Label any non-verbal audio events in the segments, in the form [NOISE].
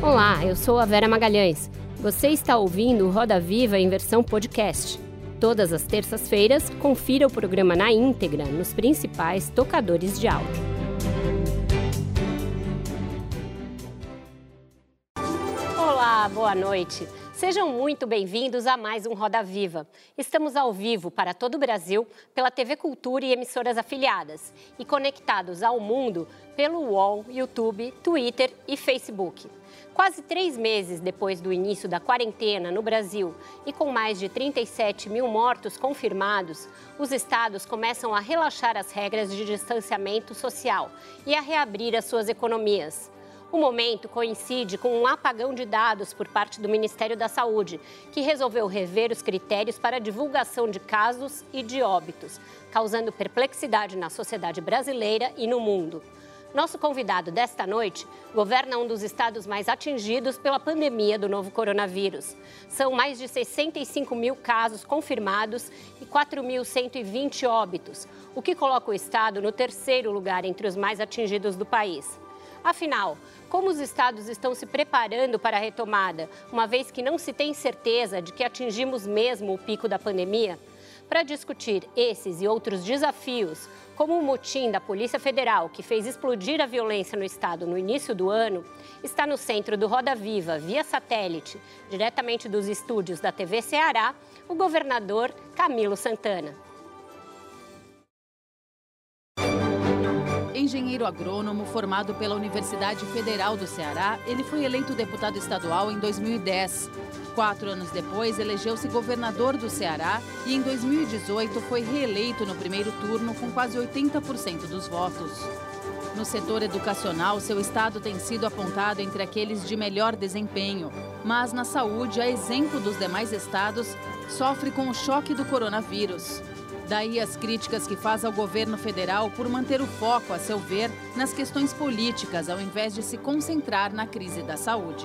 Olá, eu sou a Vera Magalhães. Você está ouvindo Roda Viva em versão podcast. Todas as terças-feiras, confira o programa na íntegra nos principais tocadores de áudio. Olá, boa noite. Sejam muito bem-vindos a mais um Roda Viva. Estamos ao vivo para todo o Brasil pela TV Cultura e emissoras afiliadas e conectados ao mundo pelo UOL, YouTube, Twitter e Facebook. Quase três meses depois do início da quarentena no Brasil e com mais de 37 mil mortos confirmados, os estados começam a relaxar as regras de distanciamento social e a reabrir as suas economias. O momento coincide com um apagão de dados por parte do Ministério da Saúde, que resolveu rever os critérios para divulgação de casos e de óbitos, causando perplexidade na sociedade brasileira e no mundo. Nosso convidado desta noite governa um dos estados mais atingidos pela pandemia do novo coronavírus. São mais de 65 mil casos confirmados e 4.120 óbitos, o que coloca o estado no terceiro lugar entre os mais atingidos do país. Afinal, como os estados estão se preparando para a retomada, uma vez que não se tem certeza de que atingimos mesmo o pico da pandemia? Para discutir esses e outros desafios, como o motim da Polícia Federal, que fez explodir a violência no estado no início do ano, está no centro do Roda Viva, via satélite, diretamente dos estúdios da TV Ceará, o governador Camilo Santana. Engenheiro agrônomo formado pela Universidade Federal do Ceará, ele foi eleito deputado estadual em 2010. Quatro anos depois, elegeu-se governador do Ceará e em 2018 foi reeleito no primeiro turno com quase 80% dos votos. No setor educacional, seu estado tem sido apontado entre aqueles de melhor desempenho, mas na saúde, a exemplo dos demais estados, sofre com o choque do coronavírus. Daí as críticas que faz ao governo federal por manter o foco, a seu ver, nas questões políticas, ao invés de se concentrar na crise da saúde.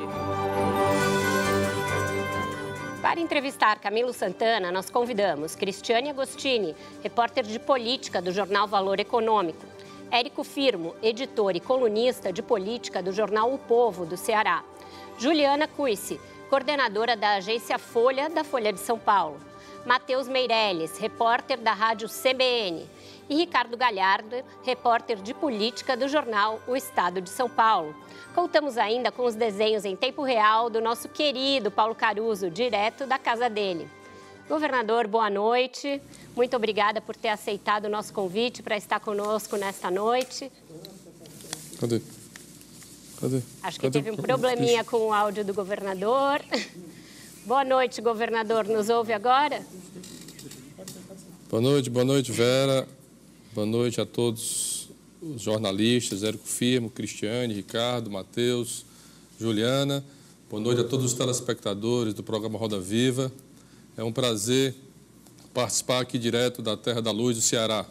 Para entrevistar Camilo Santana, nós convidamos Cristiane Agostini, repórter de política do jornal Valor Econômico, Érico Firmo, editor e colunista de política do jornal O Povo do Ceará, Juliana Cuisse, coordenadora da agência Folha da Folha de São Paulo, Matheus Meirelles, repórter da rádio CBN, e Ricardo Galhardo, repórter de política do jornal O Estado de São Paulo. Contamos ainda com os desenhos em tempo real do nosso querido Paulo Caruso, direto da casa dele. Governador, boa noite. Muito obrigada por ter aceitado o nosso convite para estar conosco nesta noite. Cadê? Cadê? Acho que Cadê? teve um probleminha com o áudio do governador. [LAUGHS] Boa noite, governador. Nos ouve agora? Boa noite, boa noite, Vera. Boa noite a todos os jornalistas, Érico Firmo, Cristiane, Ricardo, Matheus, Juliana. Boa noite a todos os telespectadores do programa Roda Viva. É um prazer participar aqui direto da Terra da Luz do Ceará.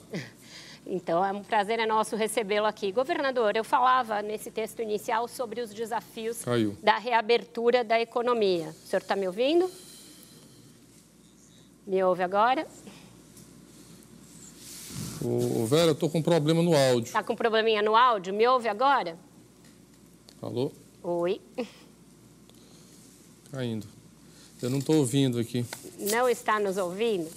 Então, é um prazer é nosso recebê-lo aqui. Governador, eu falava nesse texto inicial sobre os desafios Caiu. da reabertura da economia. O senhor está me ouvindo? Me ouve agora? Ô, Vera, eu estou com um problema no áudio. Está com probleminha no áudio? Me ouve agora? Alô? Oi. Caindo. Eu não estou ouvindo aqui. Não está nos ouvindo?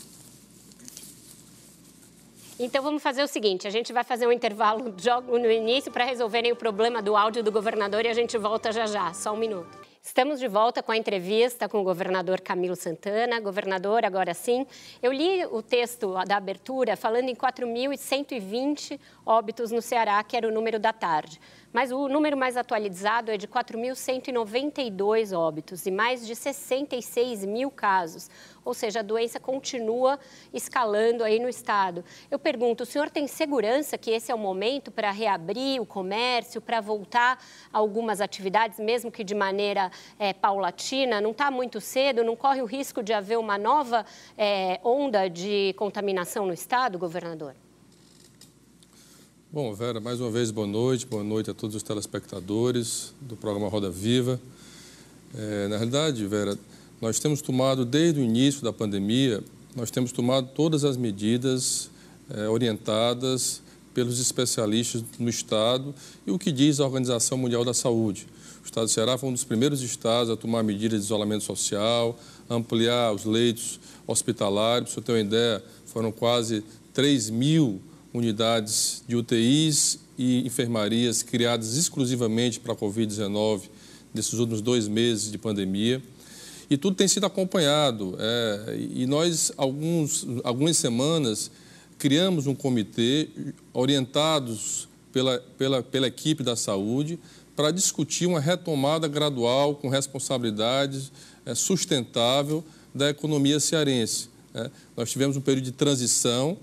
Então vamos fazer o seguinte: a gente vai fazer um intervalo jogo no início para resolverem o problema do áudio do governador e a gente volta já já. Só um minuto. Estamos de volta com a entrevista com o governador Camilo Santana. Governador, agora sim. Eu li o texto da abertura falando em 4.120 óbitos no Ceará, que era o número da tarde. Mas o número mais atualizado é de 4.192 óbitos e mais de 66 mil casos. Ou seja, a doença continua escalando aí no estado. Eu pergunto, o senhor tem segurança que esse é o momento para reabrir o comércio, para voltar a algumas atividades, mesmo que de maneira é, paulatina? Não está muito cedo? Não corre o risco de haver uma nova é, onda de contaminação no estado, governador? Bom, Vera, mais uma vez, boa noite. Boa noite a todos os telespectadores do programa Roda Viva. É, na realidade, Vera, nós temos tomado, desde o início da pandemia, nós temos tomado todas as medidas é, orientadas pelos especialistas no Estado e o que diz a Organização Mundial da Saúde. O Estado do Ceará foi um dos primeiros estados a tomar medidas de isolamento social, ampliar os leitos hospitalares. Para você ter uma ideia, foram quase 3 mil unidades de UTIs e enfermarias criadas exclusivamente para a Covid-19 nesses últimos dois meses de pandemia. E tudo tem sido acompanhado. É, e nós, alguns, algumas semanas, criamos um comitê orientados pela, pela, pela equipe da saúde para discutir uma retomada gradual com responsabilidade é, sustentável da economia cearense. É. Nós tivemos um período de transição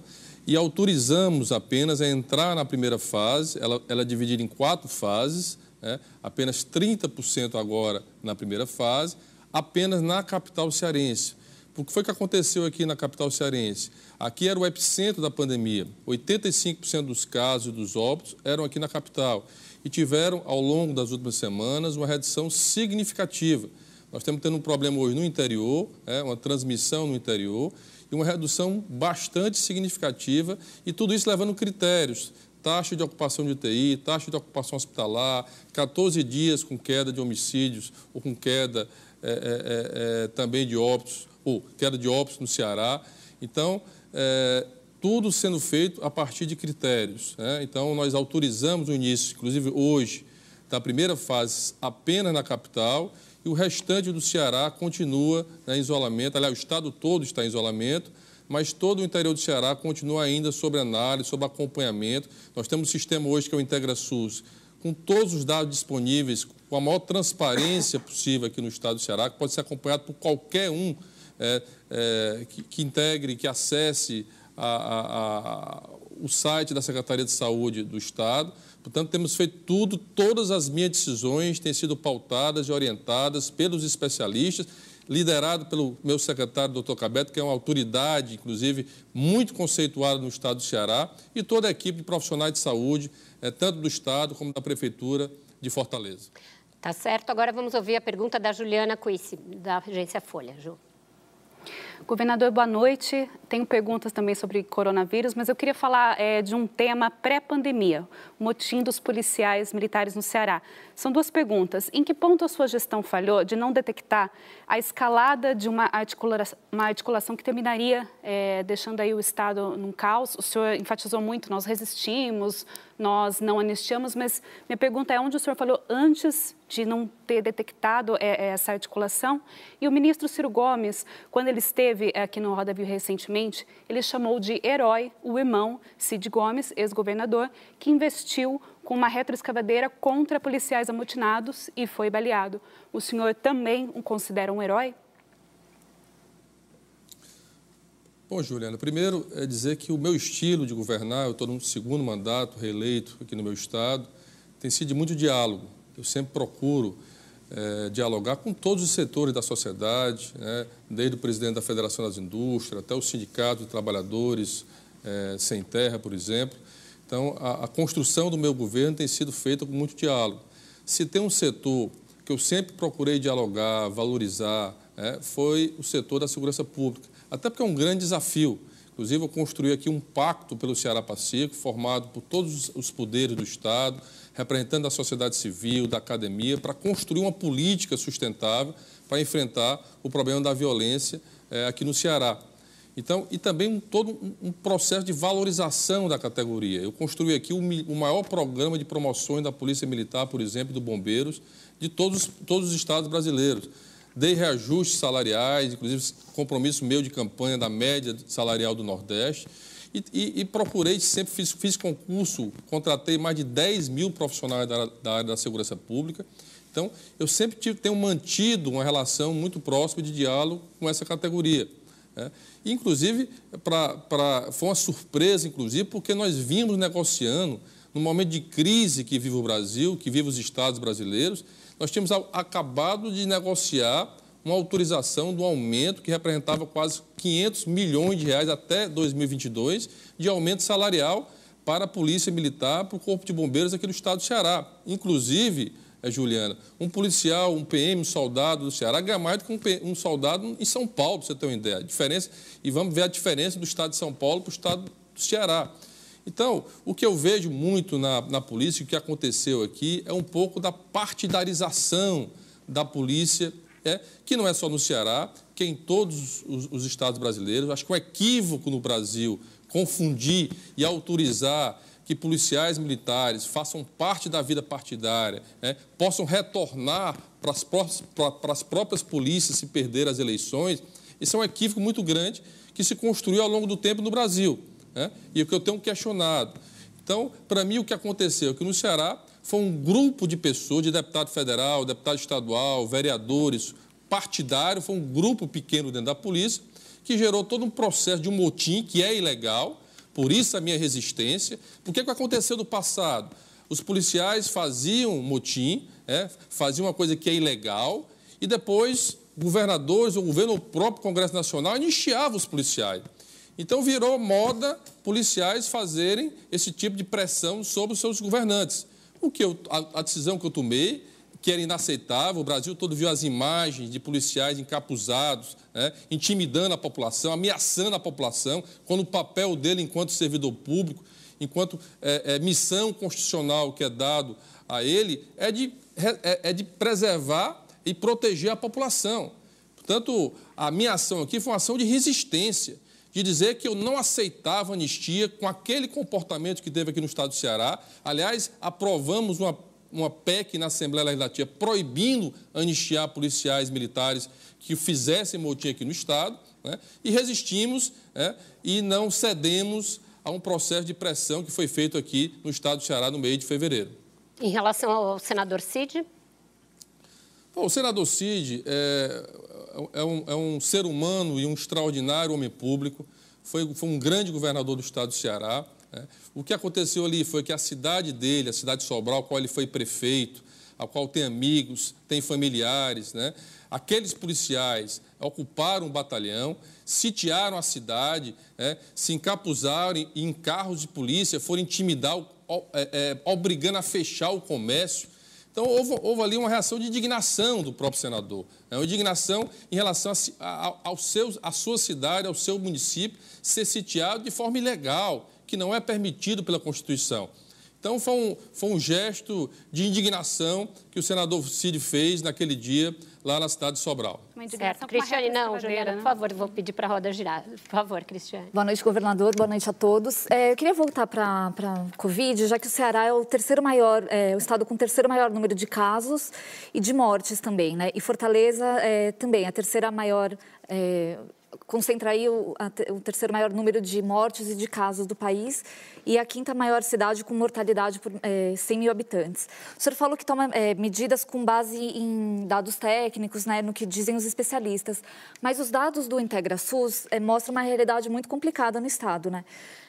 e autorizamos apenas a entrar na primeira fase, ela, ela é dividida em quatro fases, é, apenas 30% agora na primeira fase, apenas na capital cearense. O que foi que aconteceu aqui na capital cearense? Aqui era o epicentro da pandemia. 85% dos casos e dos óbitos eram aqui na capital e tiveram, ao longo das últimas semanas, uma redução significativa. Nós estamos tendo um problema hoje no interior, é, uma transmissão no interior, e uma redução bastante significativa, e tudo isso levando critérios. Taxa de ocupação de UTI, taxa de ocupação hospitalar, 14 dias com queda de homicídios ou com queda é, é, é, também de óbitos, ou queda de óbitos no Ceará. Então, é, tudo sendo feito a partir de critérios. Né? Então, nós autorizamos o início, inclusive hoje, da primeira fase apenas na capital e o restante do Ceará continua né, em isolamento. Aliás, o estado todo está em isolamento, mas todo o interior do Ceará continua ainda sob análise, sob acompanhamento. Nós temos um sistema hoje que é o IntegraSUS, com todos os dados disponíveis, com a maior transparência possível aqui no estado do Ceará, que pode ser acompanhado por qualquer um é, é, que, que integre, que acesse a, a, a, o site da Secretaria de Saúde do Estado. Portanto, temos feito tudo, todas as minhas decisões têm sido pautadas e orientadas pelos especialistas, liderado pelo meu secretário, doutor Cabeto, que é uma autoridade, inclusive, muito conceituada no Estado do Ceará, e toda a equipe de profissionais de saúde, é, tanto do Estado como da Prefeitura de Fortaleza. Tá certo. Agora vamos ouvir a pergunta da Juliana Cuice, da agência Folha. Ju. Governador, boa noite. Tenho perguntas também sobre coronavírus, mas eu queria falar é, de um tema pré-pandemia, o motim dos policiais militares no Ceará. São duas perguntas. Em que ponto a sua gestão falhou de não detectar a escalada de uma, articula uma articulação que terminaria é, deixando aí o Estado num caos? O senhor enfatizou muito, nós resistimos, nós não anistiamos, mas minha pergunta é onde o senhor falou antes de não ter detectado é, é, essa articulação? E o ministro Ciro Gomes, quando ele esteve aqui no Roda Viu recentemente, ele chamou de herói o irmão Cid Gomes, ex-governador, que investiu com uma retroescavadeira contra policiais amotinados e foi baleado. O senhor também o considera um herói? Bom, Juliana, primeiro é dizer que o meu estilo de governar, eu estou no segundo mandato reeleito aqui no meu estado, tem sido muito diálogo. Eu sempre procuro é, dialogar com todos os setores da sociedade, né, desde o presidente da Federação das Indústrias até o Sindicato de Trabalhadores é, Sem Terra, por exemplo. Então, a, a construção do meu governo tem sido feita com muito diálogo. Se tem um setor que eu sempre procurei dialogar, valorizar, é, foi o setor da segurança pública até porque é um grande desafio. Inclusive, eu construí aqui um pacto pelo Ceará Pacífico, formado por todos os poderes do Estado, representando a sociedade civil, da academia, para construir uma política sustentável para enfrentar o problema da violência é, aqui no Ceará. Então, e também um, todo um, processo de valorização da categoria. Eu construí aqui o, o, maior programa de promoções da Polícia Militar, por exemplo, do Bombeiros, de todos, todos os estados brasileiros dei reajustes salariais, inclusive compromisso meu de campanha da média salarial do Nordeste, e, e, e procurei, sempre fiz, fiz, concurso, contratei mais de 10 mil profissionais da, da área da segurança pública. Então, eu sempre tive, tenho mantido uma relação muito próxima de diálogo com essa categoria. Né? Inclusive, pra, pra, foi uma surpresa, inclusive, porque nós vimos negociando, no momento de crise que vive o Brasil, que vive os estados brasileiros, nós tínhamos acabado de negociar uma autorização do aumento que representava quase 500 milhões de reais até 2022 de aumento salarial para a Polícia Militar, para o Corpo de Bombeiros aqui do Estado do Ceará. Inclusive, é, Juliana, um policial, um PM, um soldado do Ceará ganha mais do que um, um soldado em São Paulo, para você ter uma ideia. A diferença, e vamos ver a diferença do Estado de São Paulo para o Estado do Ceará. Então, o que eu vejo muito na, na polícia, o que aconteceu aqui, é um pouco da partidarização da polícia, é, que não é só no Ceará, que é em todos os, os estados brasileiros. Acho que é um equívoco no Brasil confundir e autorizar que policiais militares façam parte da vida partidária, né, possam retornar para as, para as próprias polícias se perder as eleições, isso é um equívoco muito grande que se construiu ao longo do tempo no Brasil. Né, e o que eu tenho questionado. Então, para mim, o que aconteceu é que no Ceará foi um grupo de pessoas, de deputado federal, deputado estadual, vereadores, partidário, foi um grupo pequeno dentro da polícia, que gerou todo um processo de um motim que é ilegal, por isso a minha resistência. Por que, que aconteceu no passado? Os policiais faziam motim, é, faziam uma coisa que é ilegal, e depois governadores, o governo, o próprio Congresso Nacional anistiava os policiais. Então virou moda policiais fazerem esse tipo de pressão sobre os seus governantes. O que eu, a, a decisão que eu tomei que era inaceitável. O Brasil todo viu as imagens de policiais encapuzados, né, intimidando a população, ameaçando a população, quando o papel dele enquanto servidor público, enquanto é, é, missão constitucional que é dado a ele, é de, é, é de preservar e proteger a população. Portanto, a minha ação aqui foi uma ação de resistência, de dizer que eu não aceitava anistia com aquele comportamento que teve aqui no estado do Ceará. Aliás, aprovamos uma uma PEC na Assembleia Legislativa proibindo anistiar policiais militares que fizessem motim aqui no Estado, né? e resistimos né? e não cedemos a um processo de pressão que foi feito aqui no Estado do Ceará no mês de fevereiro. Em relação ao senador Cid? Bom, o senador Cid é, é, um, é, um, ser humano e um extraordinário homem público, foi, foi um grande governador do Estado do Ceará, né? O que aconteceu ali foi que a cidade dele, a cidade de Sobral, a qual ele foi prefeito, a qual tem amigos, tem familiares, né? aqueles policiais ocuparam o batalhão, sitiaram a cidade, né? se encapuzaram em, em carros de polícia, foram intimidar, é, é, obrigando a fechar o comércio. Então, houve, houve, ali uma reação de indignação do próprio senador, né? uma indignação em relação a, a, ao seu, à sua cidade, ao seu município, ser sitiado de forma ilegal, que não é permitido pela Constituição. Então, foi um, foi um gesto de indignação que o senador Cid fez naquele dia lá na cidade de Sobral. Certo. Cristiane, não, Juliana, né? por favor, vou pedir para a roda girar. Por favor, Cristiane. Boa noite, governador. Boa noite a todos. É, eu queria voltar para a Covid, já que o Ceará é o terceiro maior, é, o estado com o terceiro maior número de casos e de mortes também, né? E Fortaleza é, também, a terceira maior é, concentra aí o, o, terceiro maior número de mortes e de casos do país e a quinta maior cidade com mortalidade por é, 100 mil habitantes. O senhor falou que toma é, medidas com base em dados técnicos, né, no que dizem os especialistas, mas os dados do IntegraSUS é, mostram uma realidade muito complicada no Estado. Né?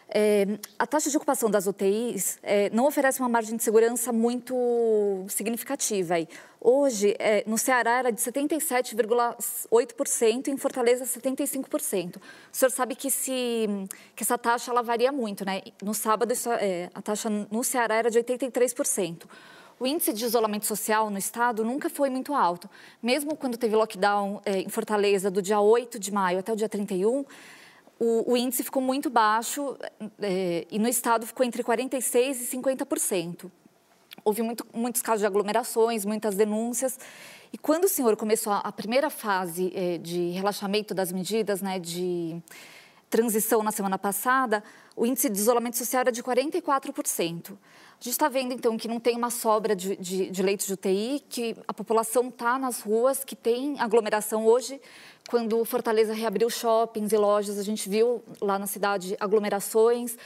É, a taxa de ocupação das UTIs é, não oferece uma margem de segurança muito significativa. Aí. Hoje, é, no Ceará, era de 77,8%, em Fortaleza, 75%. O senhor sabe que, se, que essa taxa ela varia muito, né? No sábado, isso, é, a taxa no Ceará era de 83%. O índice de isolamento social no estado nunca foi muito alto. Mesmo quando teve lockdown é, em Fortaleza do dia 8 de maio até o dia 31, o, o índice ficou muito baixo é, e no estado ficou entre 46% e 50%. Houve muito, muitos casos de aglomerações, muitas denúncias. E quando o senhor começou a, a primeira fase é, de relaxamento das medidas, né, de transição na semana passada, o índice de isolamento social era de 44%. A gente está vendo, então, que não tem uma sobra de, de, de leitos de UTI, que a população está nas ruas, que tem aglomeração hoje. Quando Fortaleza reabriu shoppings e lojas, a gente viu lá na cidade aglomerações,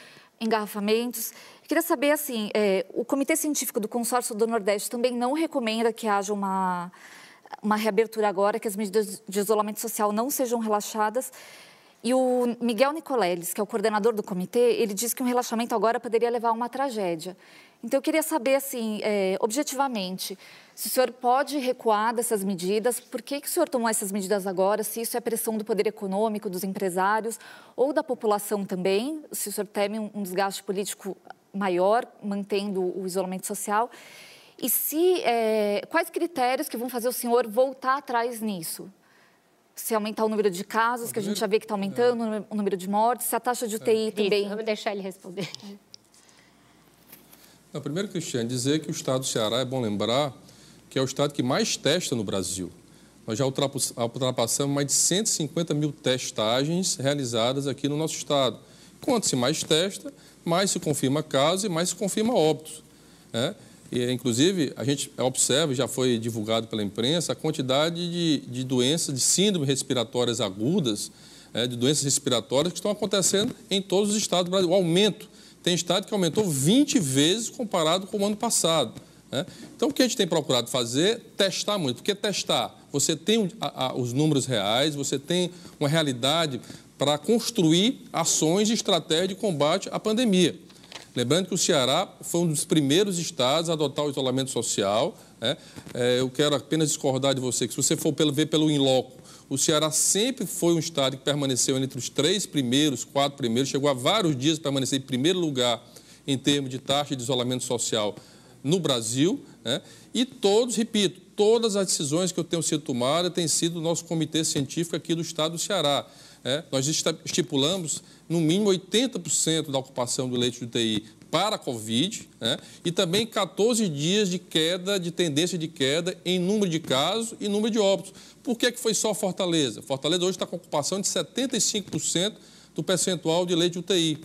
engarrafamentos. Queria saber, assim, é, o Comitê Científico do Consórcio do Nordeste também não recomenda que haja uma, uma reabertura agora, que as medidas de isolamento social não sejam relaxadas. E o Miguel Nicoleles, que é o coordenador do comitê, ele diz que um relaxamento agora poderia levar a uma tragédia. Então, eu queria saber, assim, é, objetivamente, se o senhor pode recuar dessas medidas, por que, que o senhor tomou essas medidas agora, se isso é pressão do poder econômico, dos empresários ou da população também, se o senhor teme um, um desgaste político maior, mantendo o isolamento social, e se é, quais critérios que vão fazer o senhor voltar atrás nisso? Se aumentar o número de casos, que a gente já vê que está aumentando, o número de mortes, se a taxa de UTI é. também... Isso, vamos deixar ele responder. Não, primeiro, Cristiano, dizer que o estado do Ceará, é bom lembrar, que é o estado que mais testa no Brasil. Nós já ultrapassamos mais de 150 mil testagens realizadas aqui no nosso estado. Quanto se mais testa, mais se confirma casos e mais se confirma óbitos. Né? E, inclusive, a gente observa, já foi divulgado pela imprensa, a quantidade de, de doenças, de síndromes respiratórias agudas, é, de doenças respiratórias que estão acontecendo em todos os estados do Brasil. O aumento. Tem estado que aumentou 20 vezes comparado com o ano passado. Né? Então, o que a gente tem procurado fazer? Testar muito. Porque testar, você tem a, a, os números reais, você tem uma realidade para construir ações e estratégias de combate à pandemia. Lembrando que o Ceará foi um dos primeiros estados a adotar o isolamento social. Né? É, eu quero apenas discordar de você, que se você for pelo, ver pelo in-loco, o Ceará sempre foi um estado que permaneceu entre os três primeiros, quatro primeiros, chegou a vários dias permanecer em primeiro lugar em termos de taxa de isolamento social no Brasil. Né? E todos, repito, todas as decisões que eu tenho sido tomadas têm sido do nosso comitê científico aqui do estado do Ceará. É, nós estipulamos no mínimo 80% da ocupação do leite de UTI para a Covid né, e também 14 dias de queda, de tendência de queda em número de casos e número de óbitos. Por que, que foi só Fortaleza? Fortaleza hoje está com ocupação de 75% do percentual de leite de UTI,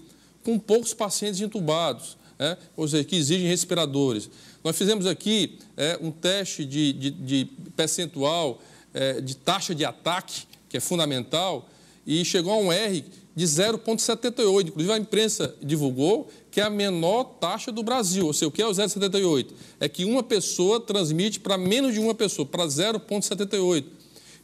com poucos pacientes entubados, né, ou seja, que exigem respiradores. Nós fizemos aqui é, um teste de, de, de percentual é, de taxa de ataque, que é fundamental, e chegou a um R de 0,78. Inclusive, a imprensa divulgou que é a menor taxa do Brasil. Ou seja, o que é o 0,78? É que uma pessoa transmite para menos de uma pessoa, para 0,78.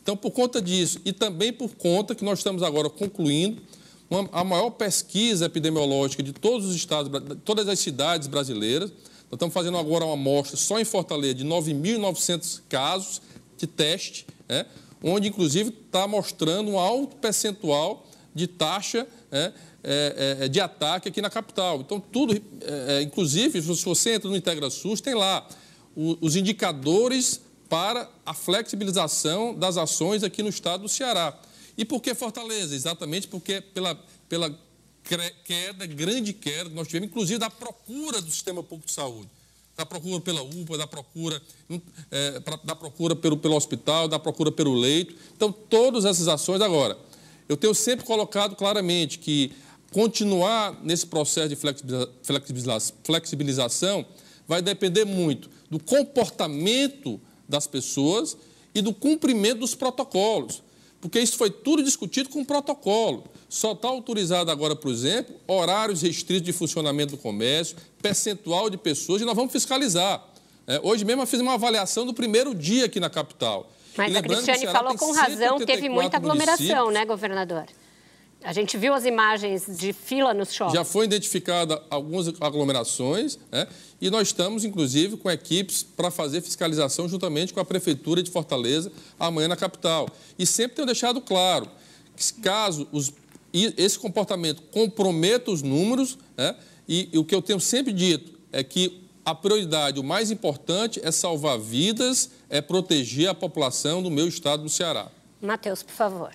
Então, por conta disso, e também por conta que nós estamos agora concluindo uma, a maior pesquisa epidemiológica de todos os estados, todas as cidades brasileiras. Nós estamos fazendo agora uma amostra só em Fortaleza de 9.900 casos de teste, né? Onde inclusive está mostrando um alto percentual de taxa é, é, é, de ataque aqui na capital. Então, tudo, é, é, inclusive, se você entra no IntegraSUS, tem lá os indicadores para a flexibilização das ações aqui no estado do Ceará. E por que Fortaleza? Exatamente porque pela, pela queda, grande queda que nós tivemos, inclusive da procura do sistema público de saúde da procura pela UPA, da procura, é, pra, da procura pelo, pelo hospital, da procura pelo leito. Então, todas essas ações. Agora, eu tenho sempre colocado claramente que continuar nesse processo de flexibilização vai depender muito do comportamento das pessoas e do cumprimento dos protocolos, porque isso foi tudo discutido com protocolo. Só está autorizado agora, por exemplo, horários restritos de funcionamento do comércio, percentual de pessoas, e nós vamos fiscalizar. É, hoje mesmo eu fiz uma avaliação do primeiro dia aqui na capital. Mas a Cristiane falou com razão, teve muita aglomeração, né, governador? A gente viu as imagens de fila nos shoppings. Já foi identificada algumas aglomerações, né? e nós estamos, inclusive, com equipes para fazer fiscalização juntamente com a Prefeitura de Fortaleza amanhã na capital. E sempre tenho deixado claro que, caso os esse comportamento comprometa os números, né? e, e o que eu tenho sempre dito é que a prioridade, o mais importante é salvar vidas, é proteger a população do meu estado do Ceará. Matheus, por favor.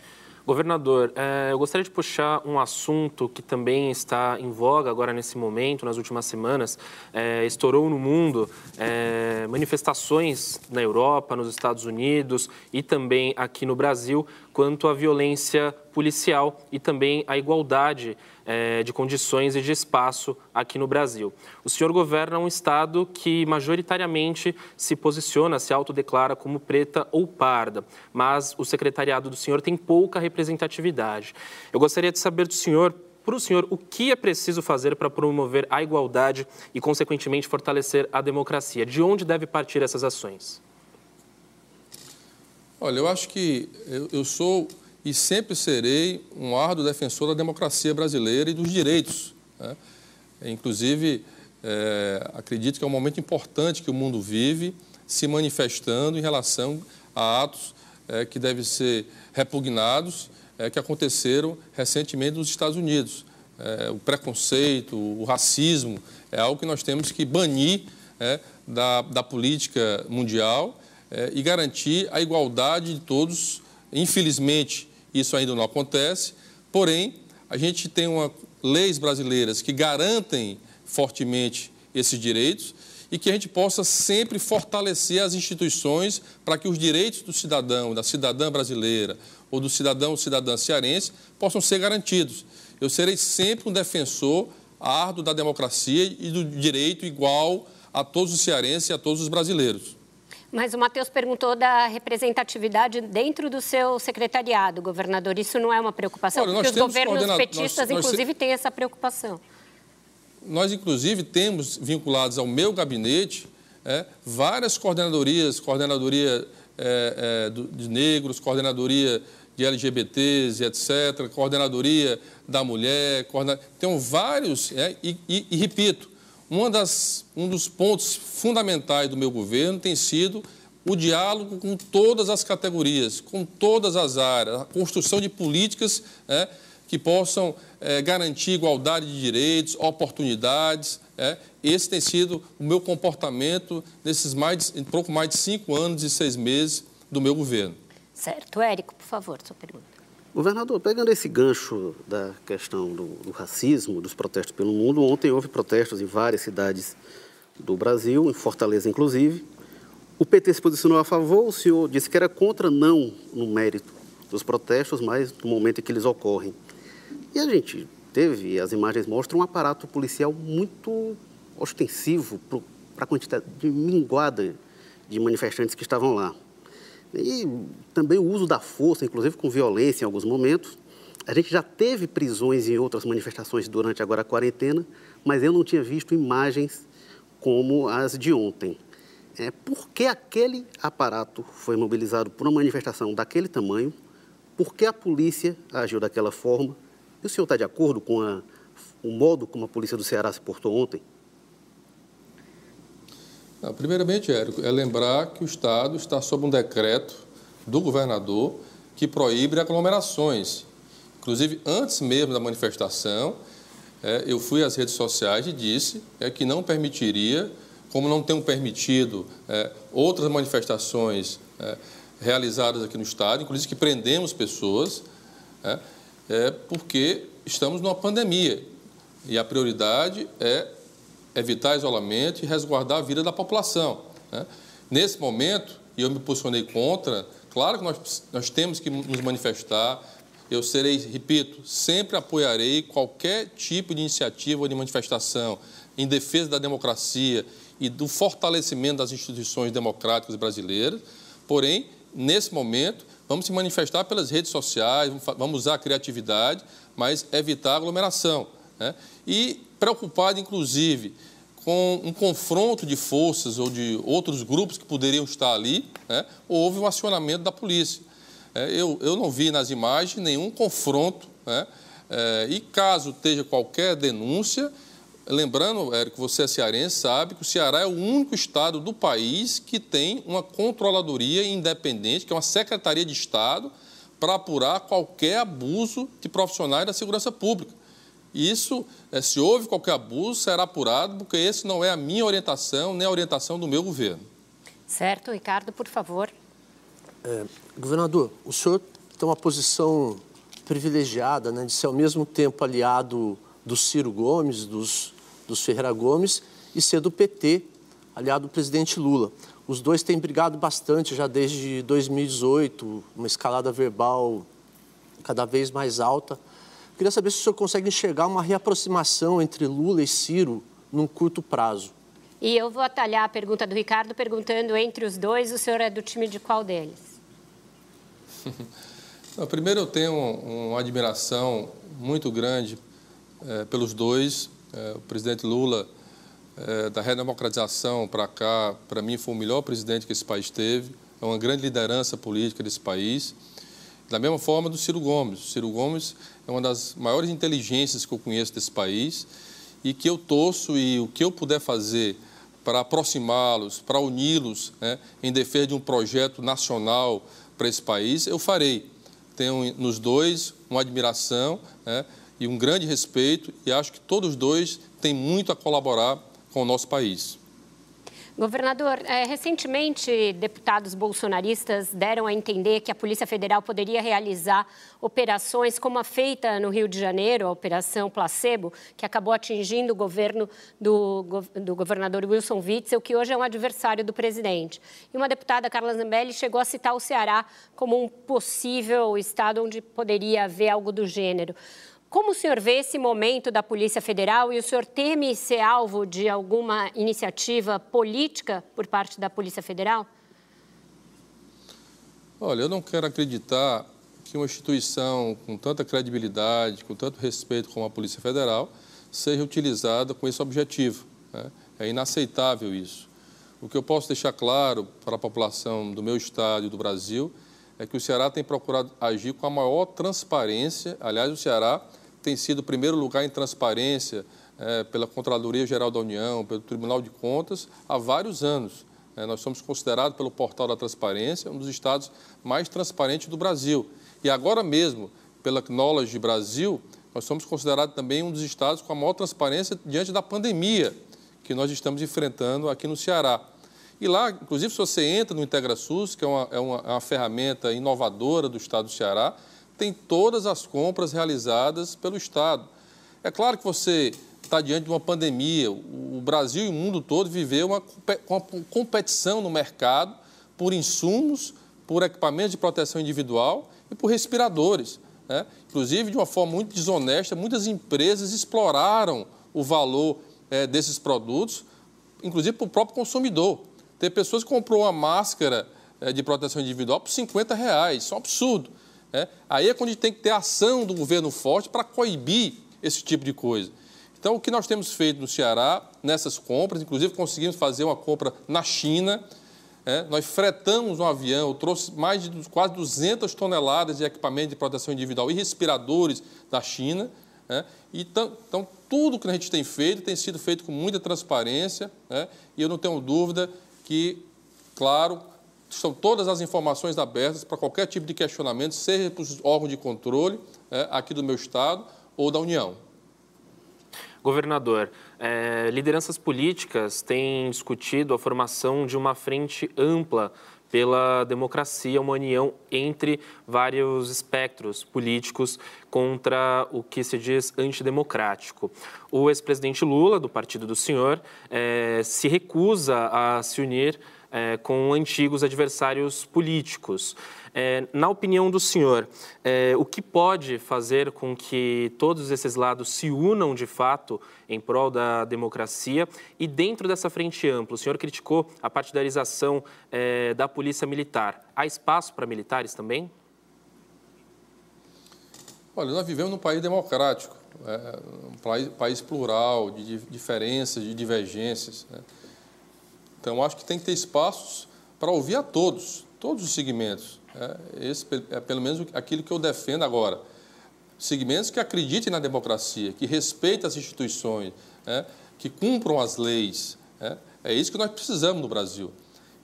Governador, é, eu gostaria de puxar um assunto que também está em voga agora nesse momento, nas últimas semanas. É, estourou no mundo é, manifestações na Europa, nos Estados Unidos e também aqui no Brasil quanto à violência policial e também à igualdade de condições e de espaço aqui no Brasil. O senhor governa um Estado que majoritariamente se posiciona, se autodeclara como preta ou parda, mas o secretariado do senhor tem pouca representatividade. Eu gostaria de saber do senhor para o senhor, o que é preciso fazer para promover a igualdade e, consequentemente, fortalecer a democracia? De onde deve partir essas ações? Olha, eu acho que eu, eu sou e sempre serei um árduo defensor da democracia brasileira e dos direitos. Né? Inclusive, é, acredito que é um momento importante que o mundo vive se manifestando em relação a atos é, que devem ser repugnados, é, que aconteceram recentemente nos Estados Unidos. O preconceito, o racismo é algo que nós temos que banir é, da, da política mundial e garantir a igualdade de todos. Infelizmente, isso ainda não acontece, porém, a gente tem uma, leis brasileiras que garantem fortemente esses direitos e que a gente possa sempre fortalecer as instituições para que os direitos do cidadão, da cidadã brasileira ou do cidadão ou cidadã cearense possam ser garantidos. Eu serei sempre um defensor árduo da democracia e do direito igual a todos os cearenses e a todos os brasileiros. Mas o Matheus perguntou da representatividade dentro do seu secretariado, governador. Isso não é uma preocupação? Olha, Porque os governos petistas, nós, nós, inclusive, têm essa preocupação. Nós, inclusive, temos vinculados ao meu gabinete é, várias coordenadorias, coordenadoria é, é, de negros, coordenadoria de LGBTs etc., coordenadoria da mulher, coordena... tem vários, é, e, e, e, repito, uma das, um dos pontos fundamentais do meu governo tem sido o diálogo com todas as categorias, com todas as áreas, a construção de políticas é, que possam é, garantir igualdade de direitos, oportunidades. É. Esse tem sido o meu comportamento nesses mais de, pouco mais de cinco anos e seis meses do meu governo. Certo. Érico, por favor, sua pergunta. Governador, pegando esse gancho da questão do, do, racismo, dos protestos pelo mundo, ontem houve protestos em várias cidades do Brasil, em Fortaleza inclusive. O PT se posicionou a favor, o senhor disse que era contra, não no mérito dos protestos, mas no momento em que eles ocorrem. E a gente teve, as imagens mostram, um aparato policial muito ostensivo para a quantidade de minguada de manifestantes que estavam lá. E também o uso da força, inclusive com violência em alguns momentos. A gente já teve prisões em outras manifestações durante agora a quarentena, mas eu não tinha visto imagens como as de ontem. É, por que aquele aparato foi mobilizado por uma manifestação daquele tamanho? Por que a polícia agiu daquela forma? E o senhor está de acordo com a, o modo como a polícia do Ceará se portou ontem? Não, primeiramente, Érico, é lembrar que o Estado está sob um decreto do governador que proíbe aglomerações. Inclusive, antes mesmo da manifestação, é, eu fui às redes sociais e disse é, que não permitiria, como não tem permitido é, outras manifestações é, realizadas aqui no Estado, inclusive que prendemos pessoas, é, é porque estamos numa pandemia e a prioridade é evitar isolamento e resguardar a vida da população. Né? Nesse momento, e eu me posicionei contra, claro que nós, nós temos que nos manifestar. Eu serei, repito, sempre apoiarei qualquer tipo de iniciativa ou de manifestação em defesa da democracia e do fortalecimento das instituições democráticas brasileiras. Porém, nesse momento, vamos se manifestar pelas redes sociais, vamos usar a criatividade, mas evitar aglomeração. Né? E preocupado, inclusive, com um confronto de forças ou de outros grupos que poderiam estar ali, né? houve um acionamento da polícia. É, eu, eu não vi nas imagens nenhum confronto, né? É, e caso esteja qualquer denúncia, lembrando, Érico, você é cearense, sabe que o Ceará é o único estado do país que tem uma controladoria independente, que é uma secretaria de Estado, para apurar qualquer abuso de profissionais da segurança pública. Isso, eh, se houve qualquer abuso, será apurado, porque esse não é a minha orientação, nem a orientação do meu governo. Certo, Ricardo, por favor. É, governador, o senhor tem uma posição privilegiada né, de ser ao mesmo tempo aliado do Ciro Gomes, dos, dos Ferreira Gomes, e ser do PT, aliado do presidente Lula. Os dois têm brigado bastante já desde 2018, uma escalada verbal cada vez mais alta. Queria saber se o senhor consegue enxergar uma reaproximação entre Lula e Ciro num curto prazo. E eu vou atalhar a pergunta do Ricardo perguntando entre os dois, o senhor é do time de qual deles? [LAUGHS] Não, primeiro, eu tenho uma admiração muito grande é, pelos dois. É, o presidente Lula, é, da redemocratização para cá, para mim, foi o melhor presidente que esse país teve. É uma grande liderança política desse país. Da mesma forma do Ciro Gomes. O Ciro Gomes é uma das maiores inteligências que eu conheço desse país e que eu torço e o que eu puder fazer para aproximá-los, para uni-los né, em defesa de um projeto nacional para esse país, eu farei. Tenho nos dois uma admiração né, e um grande respeito e acho que todos dois têm muito a colaborar com o nosso país. Governador, é, recentemente deputados bolsonaristas deram a entender que a Polícia Federal poderia realizar operações como a feita no Rio de Janeiro, a Operação Placebo, que acabou atingindo o governo do, do governador Wilson Witzel, que hoje é um adversário do presidente. E uma deputada, Carla Zambelli, chegou a citar o Ceará como um possível estado onde poderia haver algo do gênero. Como o senhor vê esse momento da Polícia Federal e o senhor teme ser alvo de alguma iniciativa política por parte da Polícia Federal? Olha, eu não quero acreditar que uma instituição com tanta credibilidade, com tanto respeito como a Polícia Federal, seja utilizada com esse objetivo. Né? É inaceitável isso. O que eu posso deixar claro para a população do meu estado e do Brasil é que o Ceará tem procurado agir com a maior transparência. Aliás, o Ceará tem sido o primeiro lugar em transparência é, pela Contradoria Geral da União, pelo Tribunal de Contas, há vários anos. É, nós somos considerados pelo Portal da Transparência um dos estados mais transparentes do Brasil. E agora mesmo, pela Knowledge Brasil, nós somos considerados também um dos estados com a maior transparência diante da pandemia que nós estamos enfrentando aqui no Ceará. E lá, inclusive, se você entra no IntegraSUS, que é uma, é uma, é uma ferramenta inovadora do estado do Ceará, tem todas as compras realizadas pelo Estado. É claro que você está diante de uma pandemia. O Brasil e o mundo todo viveu uma, competição no mercado por insumos, por equipamentos de proteção individual e por respiradores. Né? Inclusive, de uma forma muito desonesta, muitas empresas exploraram o valor é, desses produtos, inclusive para o próprio consumidor. Tem pessoas que comprou uma máscara é, de proteção individual por 50 reais. Isso é um absurdo. É? Aí é quando a gente tem que ter ação do governo forte para coibir esse tipo de coisa. Então, o que nós temos feito no Ceará, nessas compras, inclusive conseguimos fazer uma compra na China, é? nós fretamos um avião, eu trouxe mais de quase 200 toneladas de equipamento de proteção individual e respiradores da China. É? Então, então, tudo que a gente tem feito tem sido feito com muita transparência, é? e eu não tenho dúvida que, claro, estão todas as informações abertas para qualquer tipo de questionamento, seja para os órgãos de controle é, aqui do meu Estado ou da União. Governador, é, lideranças políticas têm discutido a formação de uma frente ampla pela democracia, uma união entre vários espectros políticos contra o que se diz antidemocrático. O ex-presidente Lula, do partido do senhor, é, se recusa a se unir é, com antigos adversários políticos. É, na opinião do senhor, é, o que pode fazer com que todos esses lados se unam de fato em prol da democracia e dentro dessa frente ampla? O senhor criticou a partidarização é, da polícia militar. Há espaço para militares também? Olha, nós vivemos num país democrático, é, um país, país, plural, de, diferenças, de divergências. Né? Então, acho que tem que ter espaços para ouvir a todos, todos os segmentos. É, esse é pelo menos aquilo que eu defendo agora. Segmentos que acreditem na democracia, que respeitem as instituições, é, que cumpram as leis. É, é, isso que nós precisamos no Brasil.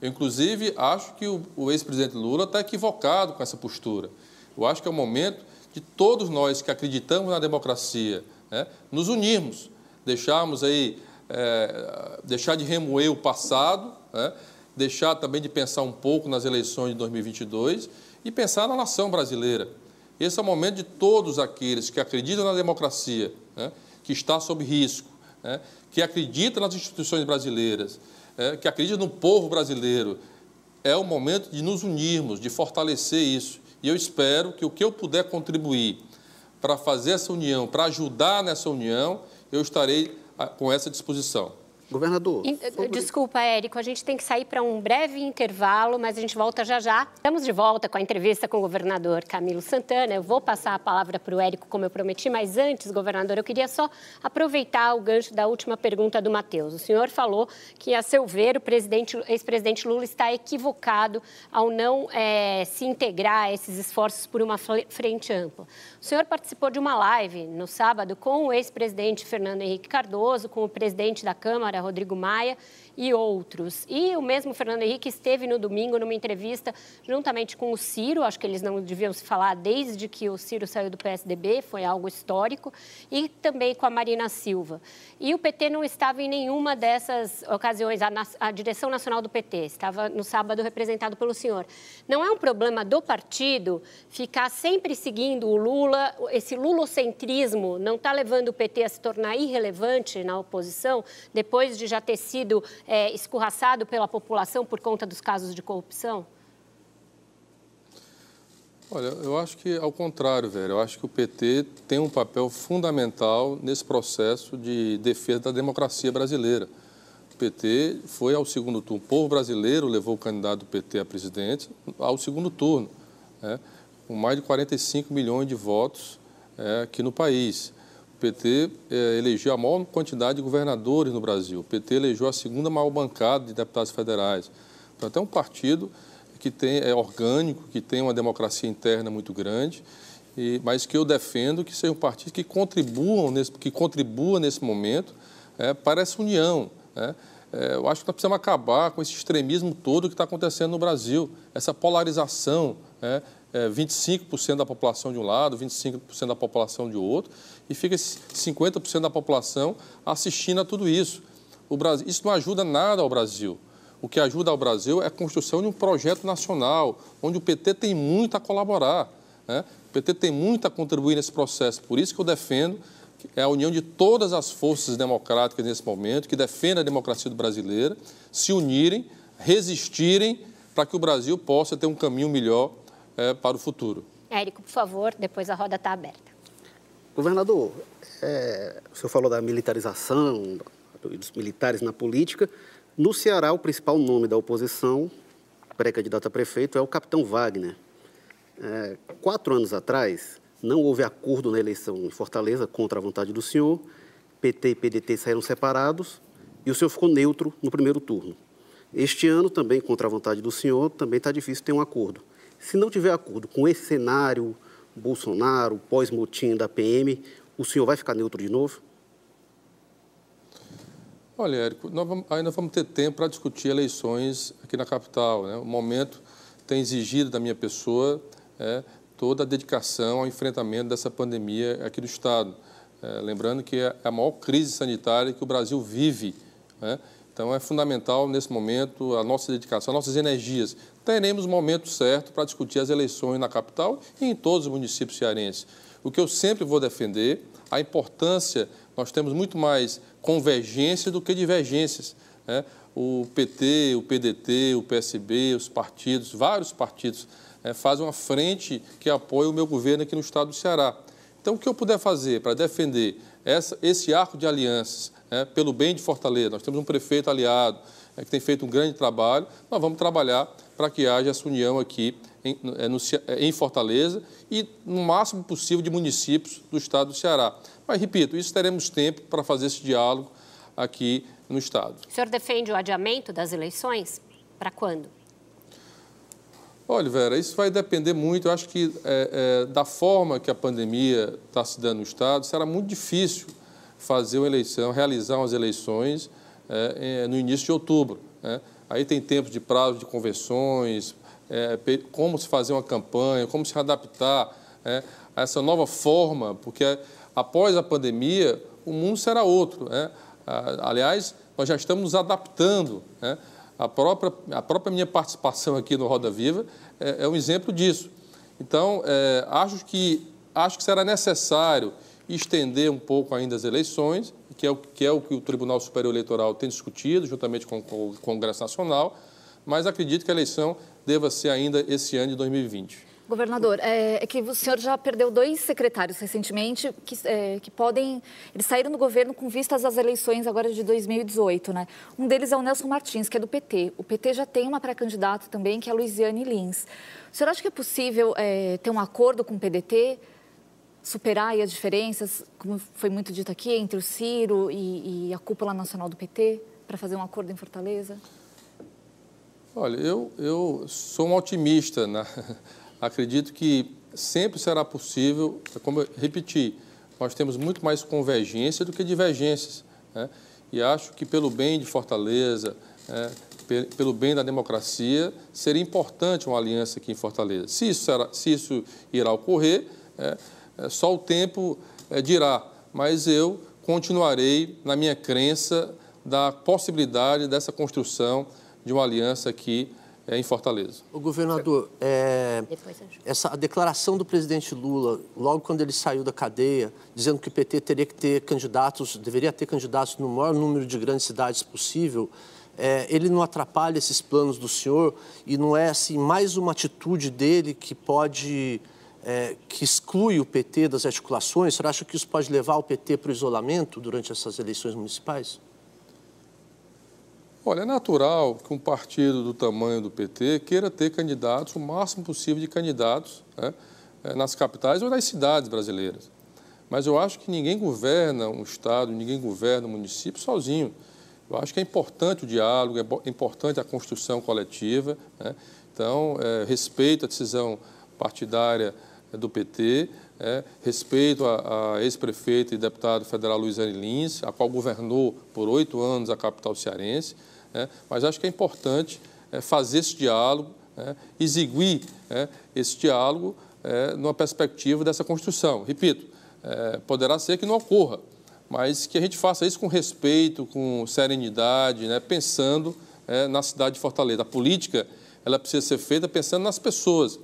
Eu, inclusive, acho que o, o ex-presidente Lula está equivocado com essa postura. Eu acho que é o momento de todos nós que acreditamos na democracia né, nos unirmos, deixarmos aí é, deixar de remoer o passado, né? deixar também de pensar um pouco nas eleições de 2022 e pensar na nação brasileira. Esse é o momento de todos aqueles que acreditam na democracia, né? que está sob risco, né? que acreditam nas instituições brasileiras, é, que acreditam no povo brasileiro. É o momento de nos unirmos, de fortalecer isso. E eu espero que o que eu puder contribuir para fazer essa união, para ajudar nessa união, eu estarei com essa disposição. Governador. Desculpa, Érico, a gente tem que sair para um breve intervalo, mas a gente volta já já. Estamos de volta com a entrevista com o governador Camilo Santana. Eu vou passar a palavra para o Érico, como eu prometi, mas antes, governador, eu queria só aproveitar o gancho da última pergunta do Matheus. O senhor falou que, a seu ver, o ex-presidente Lula está equivocado ao não é, se integrar a esses esforços por uma frente ampla. O senhor participou de uma live no sábado com o ex-presidente Fernando Henrique Cardoso, com o presidente da Câmara, Rodrigo Maia, e outros. E o mesmo Fernando Henrique esteve no domingo numa entrevista juntamente com o Ciro, acho que eles não deviam se falar desde que o Ciro saiu do PSDB, foi algo histórico, e também com a Marina Silva. E o PT não estava em nenhuma dessas ocasiões, a, a direção nacional do PT estava no sábado representado pelo senhor. Não é um problema do partido ficar sempre seguindo o Lula, esse lulocentrismo não está levando o PT a se tornar irrelevante na oposição, depois de já ter sido é, escorraçado pela população por conta dos casos de corrupção? Olha, eu acho que ao contrário, velho. Eu acho que o PT tem um papel fundamental nesse processo de defesa da democracia brasileira. O PT foi ao segundo turno. O povo brasileiro levou o candidato do PT a presidente ao segundo turno, né, com mais de 45 milhões de votos é, aqui no país. PT é, elegeu a maior quantidade de governadores no Brasil. O PT elegeu a segunda maior bancada de deputados federais. Então, é um partido que tem, é orgânico, que tem uma democracia interna muito grande, e, mas que eu defendo que seja um partido que contribuam nesse, que contribua nesse momento é, para essa união. Né? É, eu acho que nós precisamos acabar com esse extremismo todo que está acontecendo no Brasil, essa polarização. Né? É, 25% da população de um lado, 25% da população de outro, e fica 50% da população assistindo a tudo isso. O Brasil, isso não ajuda nada ao Brasil. O que ajuda ao Brasil é a construção de um projeto nacional, onde o PT tem muito a colaborar. Né? O PT tem muito a contribuir nesse processo. Por isso que eu defendo é a união de todas as forças democráticas nesse momento, que defendem a democracia brasileira, se unirem, resistirem, para que o Brasil possa ter um caminho melhor é, para o futuro. Érico, por favor, depois a roda está aberta. Governador, é, o senhor falou da militarização dos militares na política. No Ceará, o principal nome da oposição, pré-candidato a prefeito, é o capitão Wagner. É, quatro anos atrás, não houve acordo na eleição em Fortaleza contra a vontade do senhor. PT e PDT saíram separados e o senhor ficou neutro no primeiro turno. Este ano, também contra a vontade do senhor, também está difícil ter um acordo. Se não tiver acordo com esse cenário, Bolsonaro, pós-motim da PM, o senhor vai ficar neutro de novo? Olha, Érico, nós vamos, ainda vamos ter tempo para discutir eleições aqui na capital. Né? O momento tem exigido da minha pessoa é, toda a dedicação ao enfrentamento dessa pandemia aqui do Estado. É, lembrando que é a maior crise sanitária que o Brasil vive. Né? Então, é fundamental, nesse momento, a nossa dedicação, as nossas energias. Teremos o momento certo para discutir as eleições na capital e em todos os municípios cearenses. O que eu sempre vou defender, a importância, nós temos muito mais convergência do que divergências. Né? O PT, o PDT, o PSB, os partidos, vários partidos, né, fazem uma frente que apoia o meu governo aqui no estado do Ceará. Então, o que eu puder fazer para defender essa, esse arco de alianças, é, pelo bem de Fortaleza. Nós temos um prefeito aliado é, que tem feito um grande trabalho. Nós vamos trabalhar para que haja essa união aqui em, é, é, em, Fortaleza e no máximo possível de municípios do estado do Ceará. Mas, repito, isso teremos tempo para fazer esse diálogo aqui no estado. O senhor defende o adiamento das eleições? Para quando? Olha, Vera, isso vai depender muito. Eu acho que é, é, da forma que a pandemia está se dando no Estado, será muito difícil fazer uma eleição, realizar umas eleições é, no início de outubro. Né? Aí tem tempo de prazo de convenções, é, como se fazer uma campanha, como se adaptar é, a essa nova forma, porque após a pandemia o mundo será outro. Né? Aliás, nós já estamos nos adaptando. Né? A, própria, a própria minha participação aqui no Roda Viva é, é um exemplo disso. Então, é, acho, que, acho que será necessário estender um pouco ainda as eleições, que é o que, é o, que o Tribunal Superior Eleitoral tem discutido, juntamente com, com o Congresso Nacional, mas acredito que a eleição deva ser ainda esse ano de 2020. Governador, é, é, que o senhor já perdeu dois secretários recentemente que, é, que podem. Eles saíram do governo com vistas às eleições agora de 2018, né? Um deles é o Nelson Martins, que é do PT. O PT já tem uma pré-candidata também, que é a Luiziane Lins. O senhor acha que é possível é, ter um acordo com o PDT superar as diferenças, como foi muito dito aqui, entre o Ciro e, e a cúpula nacional do PT, para fazer um acordo em Fortaleza? Olha, eu, eu sou um otimista. Né? [LAUGHS] Acredito que sempre será possível, como eu repeti, nós temos muito mais convergência do que divergências. Né? e acho que pelo bem de Fortaleza, é, pelo bem da democracia, seria importante uma aliança aqui em Fortaleza. Se isso, será, se isso irá ocorrer, é, só o tempo é, dirá, mas eu continuarei na minha crença da possibilidade dessa construção de uma aliança aqui é, em Fortaleza. O governador, é, essa a declaração do presidente Lula, logo quando ele saiu da cadeia, dizendo que o PT teria que ter candidatos, deveria ter candidatos no maior número de grandes cidades possível, é, ele não atrapalha esses planos do senhor e não é assim mais uma atitude dele que pode é, que exclui o PT das articulações? Você acha que isso pode levar o PT para o isolamento durante essas eleições municipais? Olha, é natural que um partido do tamanho do PT queira ter candidatos, o máximo possível de candidatos, né, é, nas capitais ou nas cidades brasileiras. Mas eu acho que ninguém governa um Estado, ninguém governa um município sozinho. Eu acho que é importante o diálogo, é importante a construção coletiva. Né? Então, é, respeito a decisão partidária do PT, é, respeito a, a ex-prefeito e deputado federal Luiziane Lins, a qual governou por oito anos a capital cearense, é, mas acho que é importante é, fazer esse diálogo, é, exiguir é, esse diálogo é, numa perspectiva dessa construção. Repito, poderá ser que não ocorra, mas que a gente faça isso com respeito, com serenidade, né, pensando na cidade de Fortaleza. A política ela precisa ser feita pensando nas pessoas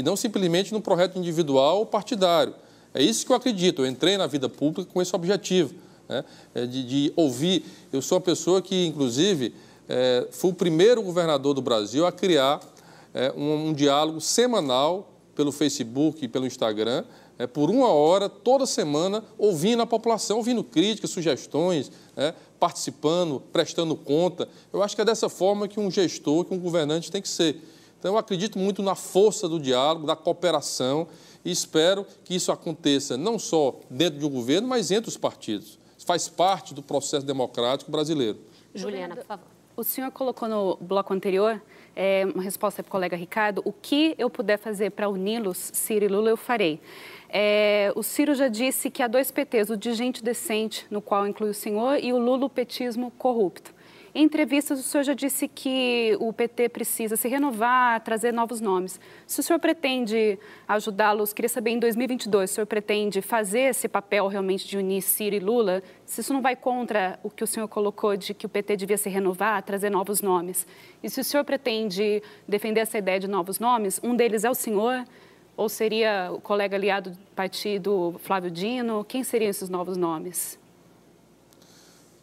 e não simplesmente no projeto individual ou partidário. É isso que eu acredito. Eu entrei na vida pública com esse objetivo, né? É de, de, ouvir. Eu sou uma pessoa que, inclusive, é, fui o primeiro governador do Brasil a criar é, um, um, diálogo semanal pelo Facebook e pelo Instagram, é, por uma hora, toda semana, ouvindo a população, ouvindo críticas, sugestões, é, participando, prestando conta. Eu acho que é dessa forma que um gestor, que um governante tem que ser. Então, eu acredito muito na força do diálogo, da cooperação e espero que isso aconteça não só dentro de um governo, mas entre os partidos. Isso faz parte do processo democrático brasileiro. Juliana, por favor. O senhor colocou no bloco anterior é, uma resposta para o colega Ricardo. O que eu puder fazer para uni-los, Ciro e Lula, eu farei. É, o Ciro já disse que há dois PTs, o de gente decente, no qual inclui o senhor, e o Lula, o petismo corrupto. Em entrevistas, o senhor já disse que o PT precisa se renovar, trazer novos nomes. Se o senhor pretende ajudá-los, queria saber, em 2022, o senhor pretende fazer esse papel realmente de unir Ciro e Lula? Se isso não vai contra o que o senhor colocou de que o PT devia se renovar, trazer novos nomes? E se o senhor pretende defender essa ideia de novos nomes, um deles é o senhor, ou seria o colega aliado do partido Flávio Dino? Quem seriam esses novos nomes?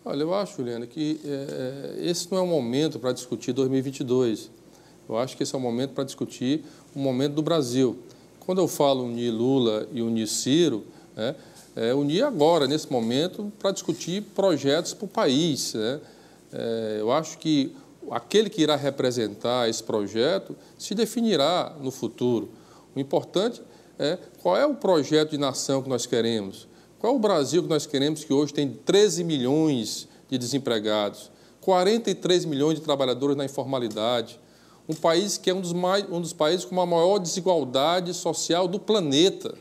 Olha, eu acho, Juliana, que é, esse não é o momento para discutir 2022. Eu acho que esse é o momento para discutir o momento do Brasil. Quando eu falo unir Lula e unir Ciro, né, é unir agora, nesse momento, para discutir projetos para o país. Né? É, eu acho que aquele que irá representar esse projeto se definirá no futuro. O importante é qual é o projeto de nação que nós queremos. Qual o Brasil que nós queremos que hoje tem 13 milhões de desempregados, 43 milhões de trabalhadores na informalidade, um país que é um dos, mais, um dos países com a maior desigualdade social do planeta.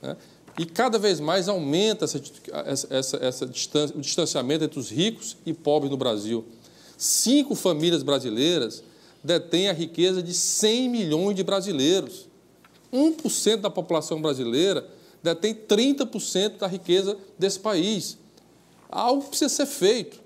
Né? E cada vez mais aumenta essa, essa, essa distância, o distanciamento entre os ricos e pobres no Brasil. Cinco famílias brasileiras detêm a riqueza de 100 milhões de brasileiros. 1% da população brasileira detém 30% da riqueza desse país. Algo precisa ser feito.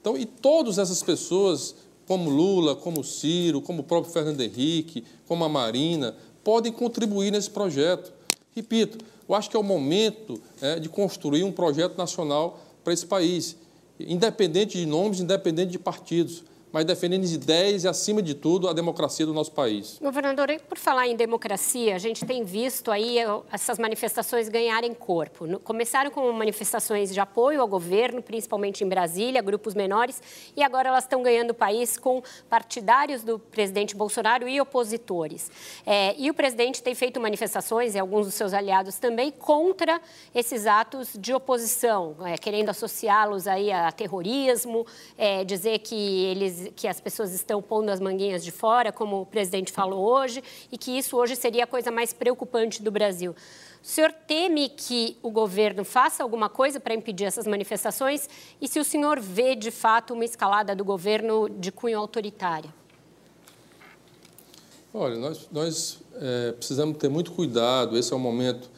Então, e todas essas pessoas, como Lula, como Ciro, como o próprio Fernando Henrique, como a Marina, podem contribuir nesse projeto. Repito, eu acho que é o momento é, de construir um projeto nacional para esse país, independente de nomes, independente de partidos mas defendendo as ideias e, acima de tudo, a democracia do nosso país. Governador, por falar em democracia, a gente tem visto aí eh, essas manifestações ganharem corpo. Começaram com manifestações de apoio ao governo, principalmente em Brasília, grupos menores, e agora elas estão ganhando o país com partidários do presidente Bolsonaro e opositores. É, e o presidente tem feito manifestações, e alguns dos seus aliados também, contra esses atos de oposição, é, querendo associá-los aí a terrorismo, é, dizer que eles que, as pessoas estão pondo as manguinhas de fora, como o presidente falou hoje, e que isso hoje seria a coisa mais preocupante do Brasil. O senhor teme que o governo faça alguma coisa para impedir essas manifestações? E se o senhor vê, de fato, uma escalada do governo de cunho autoritário? Olha, nós, nós é, precisamos ter muito cuidado. Esse é o momento,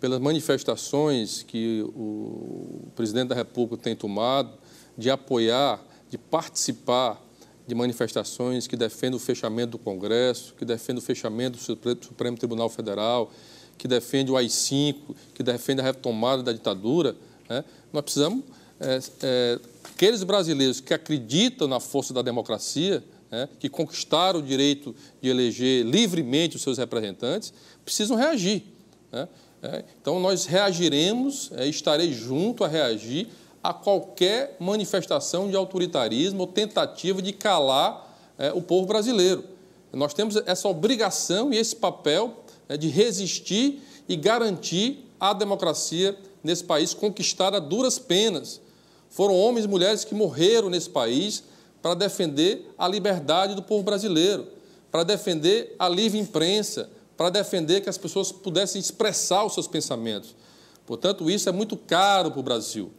pelas manifestações que o presidente da República tem tomado, de apoiar, de participar de manifestações que defendem o fechamento do Congresso, que defendem o fechamento do Supremo Tribunal Federal, que defende o AI-5, que defende a retomada da ditadura, né? nós precisamos, é, é, aqueles brasileiros que acreditam na força da democracia, né? que conquistaram o direito de eleger livremente os seus representantes, precisam reagir. Né? É, então, nós reagiremos, é, estarei junto a reagir a qualquer manifestação de autoritarismo ou tentativa de calar é, o povo brasileiro. Nós temos essa obrigação e esse papel é, de resistir e garantir a democracia nesse país conquistada a duras penas. Foram homens e mulheres que morreram nesse país para defender a liberdade do povo brasileiro, para defender a livre imprensa, para defender que as pessoas pudessem expressar os seus pensamentos. Portanto, isso é muito caro para o Brasil.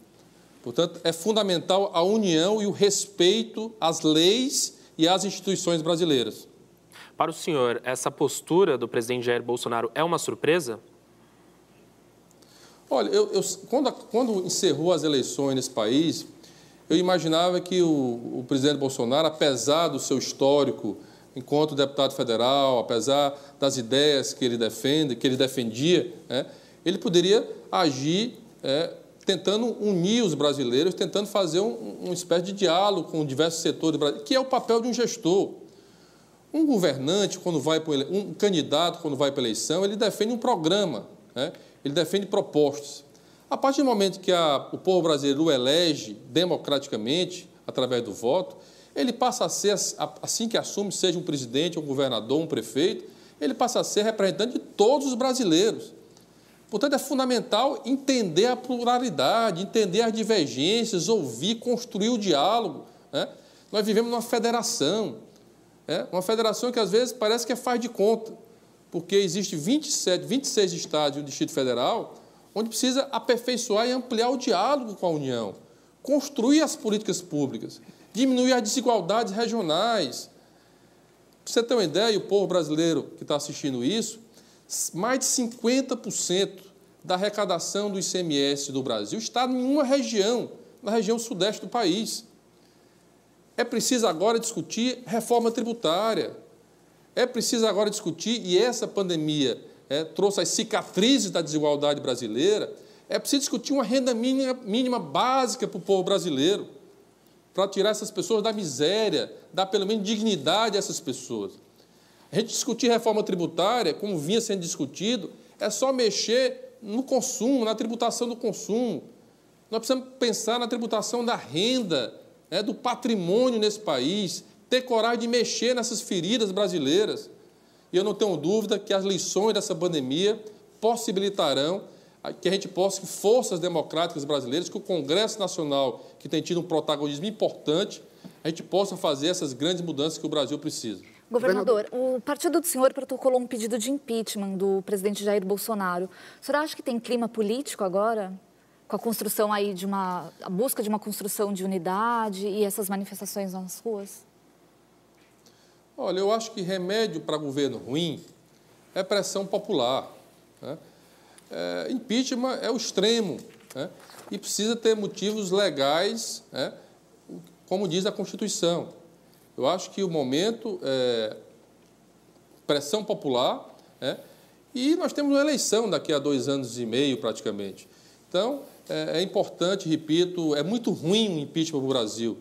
Portanto, é fundamental a união e o respeito às leis e às instituições brasileiras. Para o senhor, essa postura do presidente Jair Bolsonaro é uma surpresa? Olha, eu, eu, quando, quando, encerrou as eleições nesse país, eu imaginava que o, o, presidente Bolsonaro, apesar do seu histórico enquanto deputado federal, apesar das ideias que ele defende, que ele defendia, né, ele poderia agir é, tentando unir os brasileiros, tentando fazer um, uma espécie de diálogo com diversos setores que é o papel de um gestor. Um governante, quando vai para um candidato, quando vai para a eleição, ele defende um programa, né? ele defende propostas. A partir do momento que a, o povo brasileiro o elege democraticamente, através do voto, ele passa a ser, assim que assume, seja um presidente, um governador, um prefeito, ele passa a ser representante de todos os brasileiros. Portanto, é fundamental entender a pluralidade, entender as divergências, ouvir, construir o diálogo. Né? Nós vivemos numa federação. É uma federação que às vezes parece que é faz de conta, porque existe 27, 26 estados e o Distrito Federal, onde precisa aperfeiçoar e ampliar o diálogo com a União, construir as políticas públicas, diminuir as desigualdades regionais. Para você ter uma ideia, o povo brasileiro que está assistindo isso, mais de 50% da arrecadação do ICMS do Brasil está em uma região, na região sudeste do país. É preciso agora discutir reforma tributária. É preciso agora discutir, e essa pandemia é, trouxe as cicatrizes da desigualdade brasileira, é preciso discutir uma renda mínima, mínima básica para o povo brasileiro, para tirar essas pessoas da miséria, dar pelo menos dignidade a essas pessoas. A gente discutir reforma tributária, como vinha sendo discutido, é só mexer no consumo, na tributação do consumo. Nós precisamos pensar na tributação da renda, né, do patrimônio nesse país, ter coragem de mexer nessas feridas brasileiras. E eu não tenho dúvida que as lições dessa pandemia possibilitarão que a gente possa, que forças democráticas brasileiras, que o Congresso Nacional, que tem tido um protagonismo importante, a gente possa fazer essas grandes mudanças que o Brasil precisa. Governador, o partido do senhor protocolou um pedido de impeachment do presidente Jair Bolsonaro. O senhor acha que tem clima político agora? com a construção aí de uma a busca de uma construção de unidade e essas manifestações nas ruas? Olha, eu acho que remédio para governo ruim é pressão popular. Né? É, impeachment é o extremo né? e precisa ter motivos legais, né? como diz a Constituição. Eu acho que o momento é pressão popular né? e nós temos uma eleição daqui a dois anos e meio praticamente. Então, é, é importante, repito, é muito ruim o impeachment para o Brasil.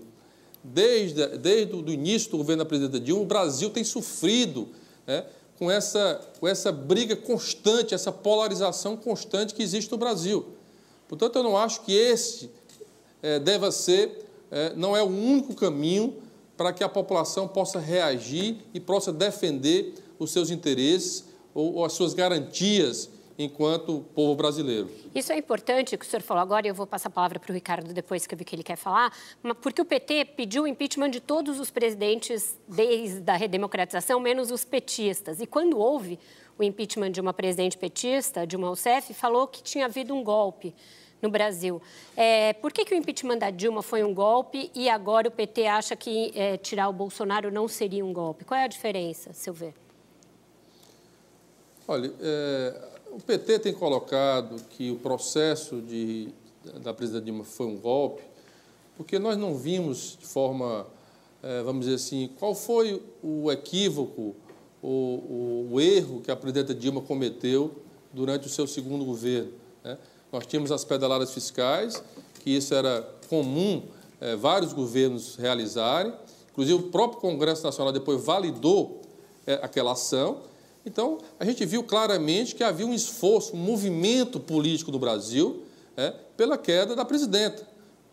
Desde, desde o início do governo da presidenta Dilma, o Brasil tem sofrido né, com, essa, com essa briga constante, essa polarização constante que existe no Brasil. Portanto, eu não acho que esse é, deva ser, é, não é o único caminho para que a população possa reagir e possa defender os seus interesses ou, ou as suas garantias enquanto povo brasileiro. Isso é importante, que o senhor falou agora, e eu vou passar a palavra para o Ricardo depois, que eu vi que ele quer falar, porque o PT pediu o impeachment de todos os presidentes desde a redemocratização, menos os petistas. E quando houve o impeachment de uma presidente petista, Dilma Rousseff, falou que tinha havido um golpe no Brasil. É, por que, que o impeachment da Dilma foi um golpe e agora o PT acha que é, tirar o Bolsonaro não seria um golpe? Qual é a diferença, ver? Olha, é, o PT tem colocado que o processo de, da presidente Dilma foi um golpe, porque nós não vimos de forma, é, vamos dizer assim, qual foi o equívoco, o, o, o erro que a presidenta Dilma cometeu durante o seu segundo governo. Né? Nós tínhamos as pedaladas fiscais, que isso era comum é, vários governos realizarem, inclusive o próprio Congresso Nacional depois validou é, aquela ação. Então, a gente viu claramente que havia um esforço, um movimento político no Brasil é, pela queda da presidenta.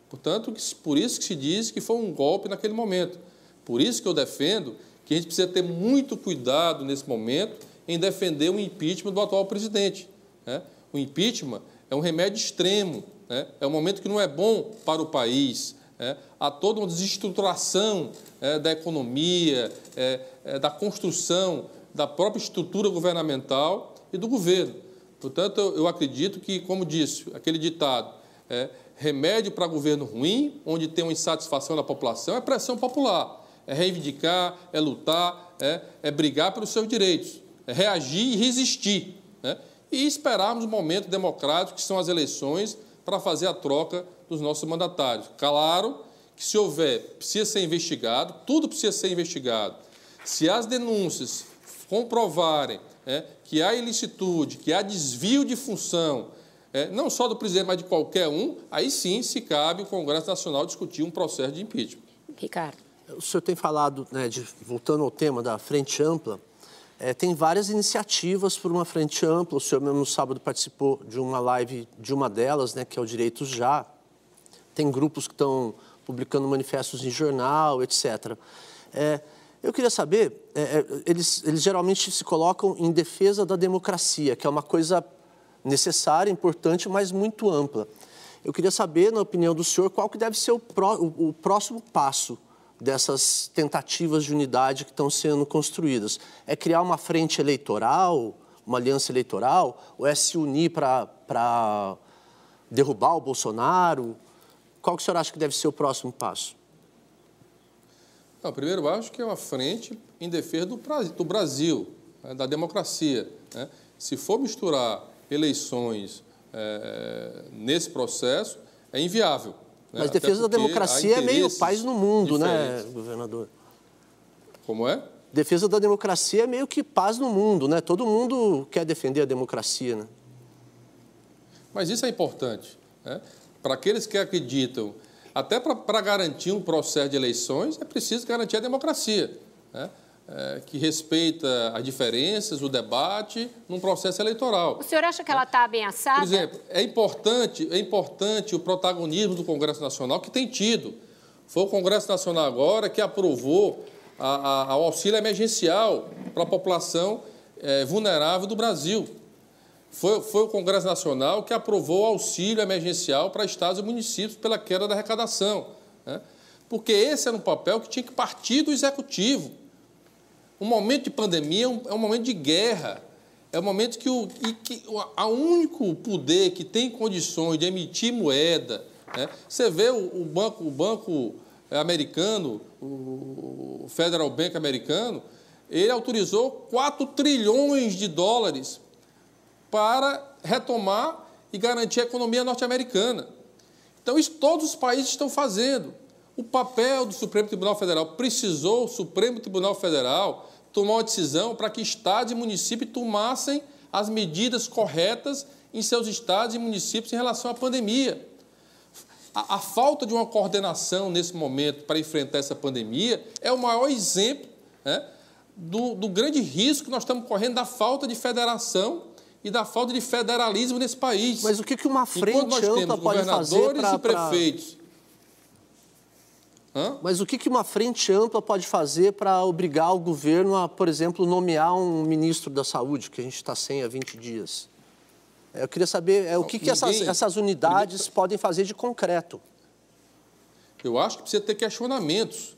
Portanto, por isso que se diz que foi um golpe naquele momento. Por isso que eu defendo que a gente precisa ter muito cuidado nesse momento em defender o impeachment do atual presidente. Né? O impeachment é um remédio extremo, né? é um momento que não é bom para o país. É, há toda uma desestruturação é, da economia, é, é, da construção da própria estrutura governamental e do governo. Portanto, eu, eu acredito que, como disse aquele ditado, é, remédio para governo ruim, onde tem uma insatisfação da população, é pressão popular, é reivindicar, é lutar, é, é brigar pelos seus direitos, é reagir e resistir. Né? E esperarmos o momento democrático, que são as eleições, para fazer a troca dos nossos mandatários. Claro que, se houver, precisa ser investigado, tudo precisa ser investigado. Se as denúncias comprovarem é, que há ilicitude, que há desvio de função, é, não só do presidente, mas de qualquer um, aí sim se cabe o Congresso Nacional discutir um processo de impeachment. Ricardo. O senhor tem falado, né, de, voltando ao tema da frente ampla, é, tem várias iniciativas por uma frente ampla. O senhor mesmo no sábado participou de uma live de uma delas, né, que é o Direitos Já. Tem grupos que estão publicando manifestos em jornal, etc. É, eu queria saber, é, é, eles, eles geralmente se colocam em defesa da democracia, que é uma coisa necessária, importante, mas muito ampla. Eu queria saber, na opinião do senhor, qual que deve ser o, pró, o, o próximo passo dessas tentativas de unidade que estão sendo construídas? É criar uma frente eleitoral, uma aliança eleitoral, ou é se unir para derrubar o Bolsonaro? Qual que o senhor acha que deve ser o próximo passo? Não, primeiro, eu acho que é uma frente em defesa do, do Brasil, né, da democracia. Né? Se for misturar eleições é, nesse processo, é inviável. Mas defesa da democracia é meio paz no mundo, né, diferentes. né, governador? Como é? Defesa da democracia é meio que paz no mundo, né? Todo mundo quer defender a democracia, né? Mas isso é importante, né? Para aqueles que acreditam, até para garantir um processo de eleições, é preciso garantir a democracia, né? É, que respeita as diferenças, o debate num processo eleitoral. O senhor acha que ela está ameaçada? Por exemplo, é importante, é importante o protagonismo do Congresso Nacional que tem tido. Foi o Congresso Nacional agora que aprovou a, a, o auxílio emergencial para a população é, vulnerável do Brasil. Foi, foi o Congresso Nacional que aprovou o auxílio emergencial para estados e municípios pela queda da arrecadação. Né? Porque esse era um papel que tinha que partir do Executivo. Um momento de pandemia é um, é um momento de guerra. É um momento que o, que o único poder que tem condições de emitir moeda. Né? Você vê o, o, banco, o banco americano, o Federal Bank americano, ele autorizou 4 trilhões de dólares para retomar e garantir a economia norte-americana. Então, isso todos os países estão fazendo. O papel do Supremo Tribunal Federal precisou o Supremo Tribunal Federal tomar uma decisão para que estados e municípios tomassem as medidas corretas em seus estados e municípios em relação à pandemia. A, a, falta de uma coordenação nesse momento para enfrentar essa pandemia é o maior exemplo né, do, do grande risco que nós estamos correndo da falta de federação e da falta de federalismo nesse país. Mas o que, que uma frente ampla pode fazer para... e prefeitos Hã? Mas o que, que uma frente ampla pode fazer para obrigar o governo a, por exemplo, nomear um ministro da saúde, que a gente está sem há 20 dias? Eu queria saber é, o que, que essas, essas unidades ninguém... podem fazer de concreto. Eu acho que precisa ter questionamentos.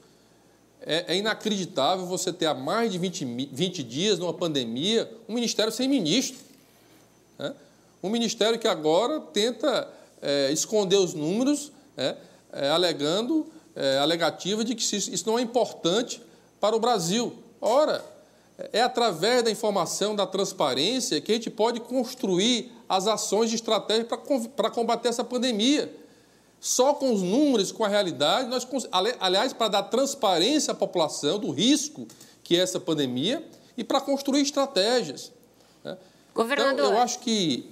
É, é, inacreditável você ter há mais de 20, 20 dias, numa pandemia, um ministério sem ministro. Né? Um ministério que agora tenta é, esconder os números, é, é alegando é, alegativa de que isso, não é importante para o Brasil. Ora, é através da informação, da transparência, que a gente pode construir as ações de estratégia para combater essa pandemia. Só com os números, com a realidade, nós, aliás, para dar transparência à população do risco que é essa pandemia e para construir estratégias. Né? Governador. Então, eu acho que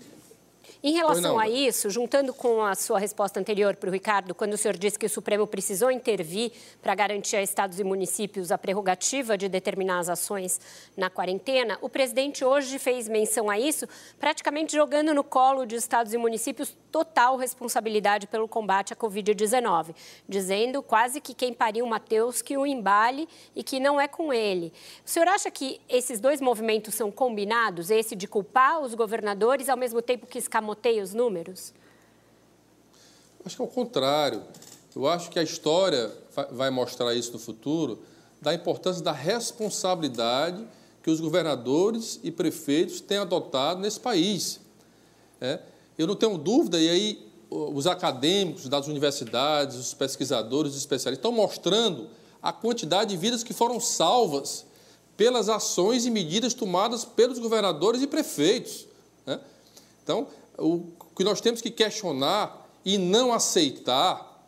em relação a isso, juntando com a sua resposta anterior para o Ricardo, quando o senhor disse que o Supremo precisou intervir para garantir a estados e municípios a prerrogativa de determinar as ações na quarentena, o presidente hoje fez menção a isso, praticamente jogando no colo de estados e municípios total responsabilidade pelo combate à Covid-19, dizendo quase que quem pariu o Mateus que o embale e que não é com ele. O senhor acha que esses dois movimentos são combinados, esse de culpar os governadores ao mesmo tempo que escamar escamoteia os números? Acho que é o contrário. Eu acho que a história vai mostrar isso no futuro, da importância da responsabilidade que os governadores e prefeitos têm adotado nesse país. É, eu não tenho dúvida, e aí os acadêmicos das universidades, os pesquisadores, os especialistas estão mostrando a quantidade de vidas que foram salvas pelas ações e medidas tomadas pelos governadores e prefeitos. Né? Então, o que nós temos que questionar e não aceitar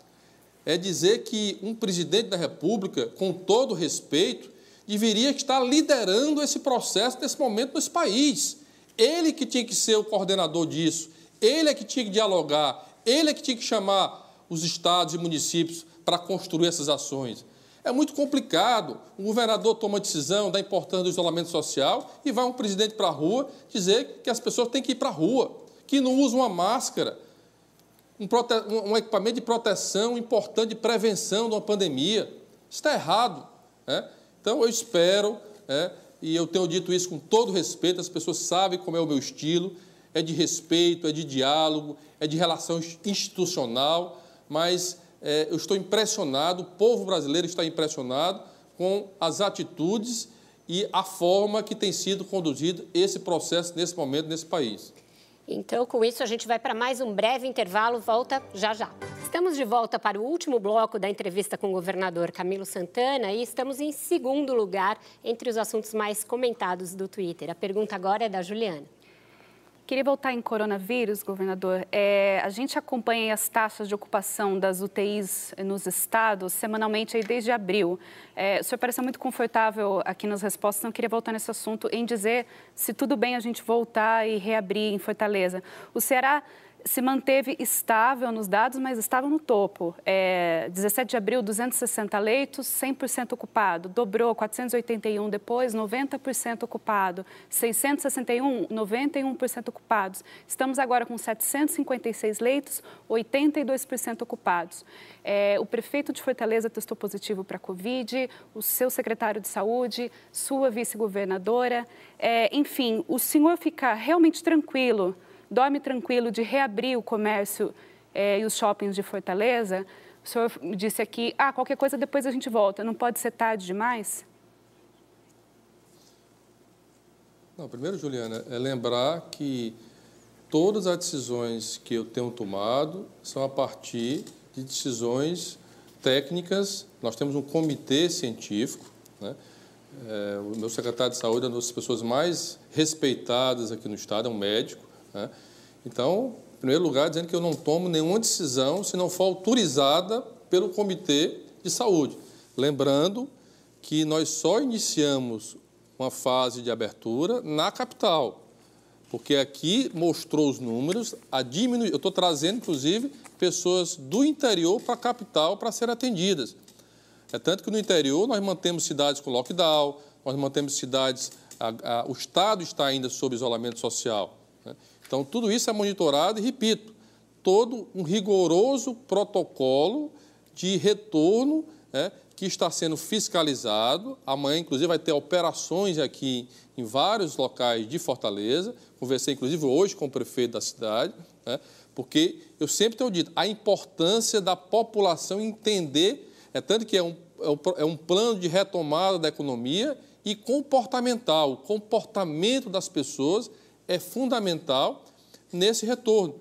é dizer que um presidente da República, com todo respeito, deveria estar liderando esse processo nesse momento nesse país. Ele que tinha que ser o coordenador disso, ele é que tinha que dialogar, ele é que tinha que chamar os estados e municípios para construir essas ações. É muito complicado. O governador toma a decisão da importância do isolamento social e vai um presidente para a rua dizer que as pessoas têm que ir para a rua que não usa uma máscara, um, um, equipamento de proteção importante de prevenção de uma pandemia. Está errado. Né? Então, eu espero, né, e eu tenho dito isso com todo respeito, as pessoas sabem como é o meu estilo, é de respeito, é de diálogo, é de relação institucional, mas é, eu estou impressionado, o povo brasileiro está impressionado com as atitudes e a forma que tem sido conduzido esse processo nesse momento nesse país. Então, com isso, a gente vai para mais um breve intervalo. Volta já já. Estamos de volta para o último bloco da entrevista com o governador Camilo Santana e estamos em segundo lugar entre os assuntos mais comentados do Twitter. A pergunta agora é da Juliana. Queria voltar em coronavírus, governador. É, a gente acompanha as taxas de ocupação das UTIs nos estados semanalmente aí desde abril. É, o senhor pareceu muito confortável aqui nas respostas, não queria voltar nesse assunto em dizer se tudo bem a gente voltar e reabrir em Fortaleza. O Ceará se manteve estável nos dados, mas estava no topo. É, 17 de abril, 260 leitos, 100% ocupado. Dobrou, 481 depois, 90% ocupado. 661, 91% ocupados. Estamos agora com 756 leitos, 82% ocupados. É, o prefeito de Fortaleza testou positivo para a Covid, o seu secretário de saúde, sua vice-governadora. É, enfim, o senhor fica realmente tranquilo dorme tranquilo de reabrir o comércio é, e os shoppings de Fortaleza, o senhor disse aqui, ah, qualquer coisa depois a gente volta, não pode ser tarde demais? Não, primeiro, Juliana, é lembrar que todas as decisões que eu tenho tomado são a partir de decisões técnicas. Nós temos um comitê científico, né? É, o meu secretário de saúde é uma das pessoas mais respeitadas aqui no Estado, é um médico. Né? Então, em primeiro lugar, dizendo que eu não tomo nenhuma decisão se não for autorizada pelo Comitê de Saúde. Lembrando que nós só iniciamos uma fase de abertura na capital, porque aqui mostrou os números, a diminuir. Eu estou trazendo, inclusive, pessoas do interior para a capital para serem atendidas. É tanto que no interior nós mantemos cidades com lockdown, nós mantemos cidades. A, a, o Estado está ainda sob isolamento social. Né? Então, tudo isso é monitorado e, repito, todo um rigoroso protocolo de retorno né, que está sendo fiscalizado. Amanhã, inclusive, vai ter operações aqui em vários locais de Fortaleza. Conversei, inclusive, hoje com o prefeito da cidade, né? porque eu sempre tenho dito a importância da população entender, é tanto que é um, é um plano de retomada da economia e comportamental. O comportamento das pessoas é fundamental nesse retorno.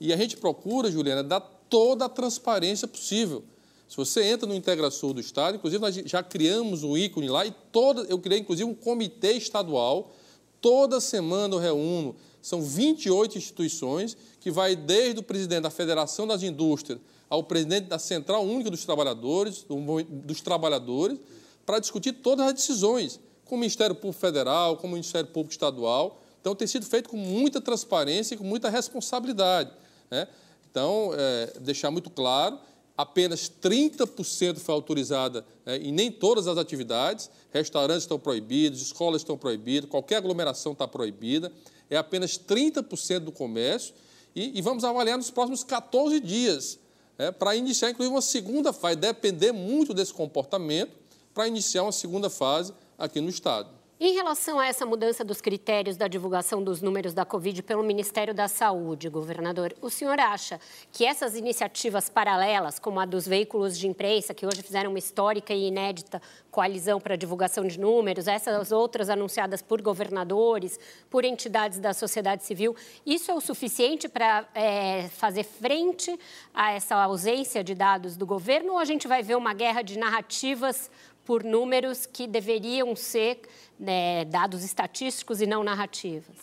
E a gente procura, Juliana, dar toda a transparência possível. Se você entra no IntegraSul do Estado, inclusive nós já criamos um ícone lá e toda, eu criei inclusive um comitê estadual, toda semana eu reúno, são 28 instituições, que vai desde o presidente da Federação das Indústrias ao presidente da Central Única dos Trabalhadores, dos trabalhadores, para discutir todas as decisões, com o Ministério Público Federal, com o Ministério Público Estadual. Então, tem sido feito com muita transparência e com muita responsabilidade. Né? Então, é, deixar muito claro apenas 30% foi autorizada né, em nem todas as atividades. Restaurantes estão proibidos, escolas estão proibidas, qualquer aglomeração está proibida. É apenas 30% do comércio. E, e, vamos avaliar nos próximos 14 dias, né, para iniciar, inclusive, uma segunda fase. Depender muito desse comportamento para iniciar uma segunda fase aqui no Estado. Em relação a essa mudança dos critérios da divulgação dos números da Covid pelo Ministério da Saúde, governador, o senhor acha que essas iniciativas paralelas, como a dos veículos de imprensa, que hoje fizeram uma histórica e inédita coalizão para a divulgação de números, essas outras anunciadas por governadores, por entidades da sociedade civil, isso é o suficiente para é, fazer frente a essa ausência de dados do governo ou a gente vai ver uma guerra de narrativas por números que deveriam ser né, dados estatísticos e não narrativas.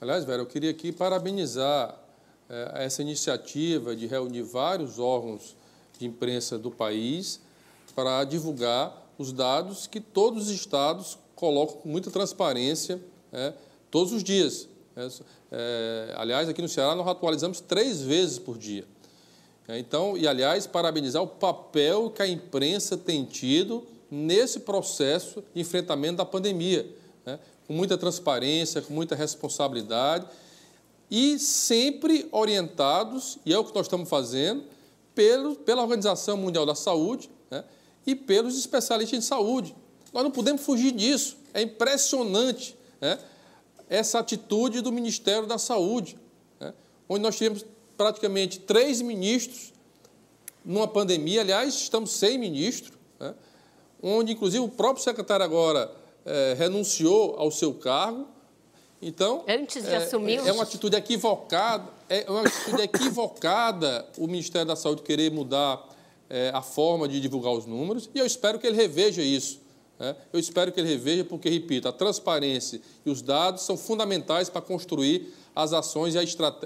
Aliás, Vera, eu queria aqui parabenizar é, essa iniciativa de reunir vários órgãos de imprensa do país para divulgar os dados que todos os estados colocam com muita transparência é, todos os dias. É, é aliás, aqui no Ceará nós atualizamos três vezes por dia. É, então, e aliás, parabenizar o papel que a imprensa tem tido nesse processo de enfrentamento da pandemia, né? com muita transparência, com muita responsabilidade e sempre orientados, e é o que nós estamos fazendo, pelo, pela Organização Mundial da Saúde né? e pelos especialistas em saúde. Nós não podemos fugir disso. É impressionante né? essa atitude do Ministério da Saúde, né? onde nós tivemos praticamente três ministros numa pandemia, aliás, estamos sem ministro, né? onde inclusive o próprio secretário agora é, renunciou ao seu cargo. Então, antes de é, assumir, é uma atitude equivocada, é uma atitude equivocada o Ministério da Saúde querer mudar é, a forma de divulgar os números, e eu espero que ele reveja isso. Né? Eu espero que ele reveja, porque, repito, a transparência e os dados são fundamentais para construir as ações e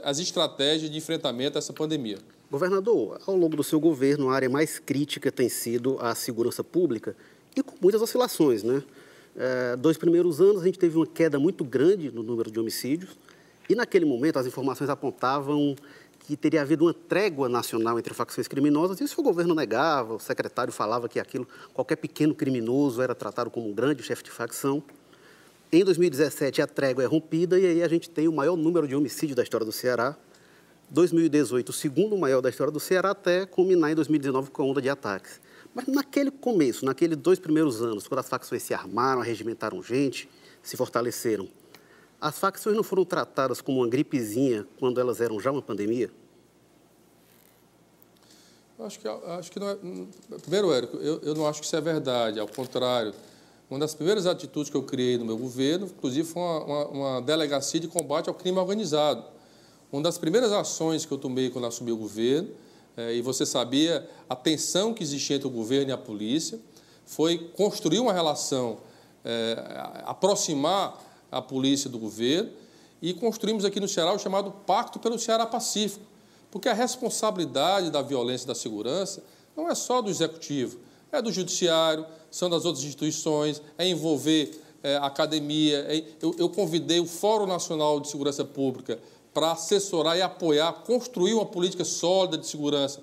as estratégias de enfrentamento a essa pandemia. Governador, ao longo do seu governo, a área mais crítica tem sido a segurança pública e com muitas oscilações, né? É, dois primeiros anos a gente teve uma queda muito grande no número de homicídios e naquele momento as informações apontavam que teria havido uma trégua nacional entre facções criminosas, e o governo negava, o secretário falava que aquilo, qualquer pequeno criminoso era tratado como um grande chefe de facção. Em 2017, a trégua é rompida e aí a gente tem o maior número de homicídios da história do Ceará. 2018, o segundo maior da história do Ceará, até culminar em 2019 com a onda de ataques. Mas naquele começo, naqueles dois primeiros anos, quando as facções se armaram, arregimentaram gente, se fortaleceram, as facções não foram tratadas como uma gripezinha quando elas eram já uma pandemia? Acho que, acho que não é. Primeiro, Érico, eu, eu não acho que isso é verdade. Ao contrário, uma das primeiras atitudes que eu criei no meu governo, inclusive, foi uma, uma, uma, delegacia de combate ao crime organizado. Uma das primeiras ações que eu tomei quando assumi o governo, é, e você sabia a tensão que existia entre o governo e a polícia, foi construir uma relação, é, aproximar a polícia do governo, e construímos aqui no Ceará o chamado Pacto pelo Ceará Pacífico, porque a responsabilidade da violência e da segurança não é só do executivo, é do judiciário, são das outras instituições, é envolver é, a academia. É, eu, eu convidei o Fórum Nacional de Segurança Pública para assessorar e apoiar, construir uma política sólida de segurança,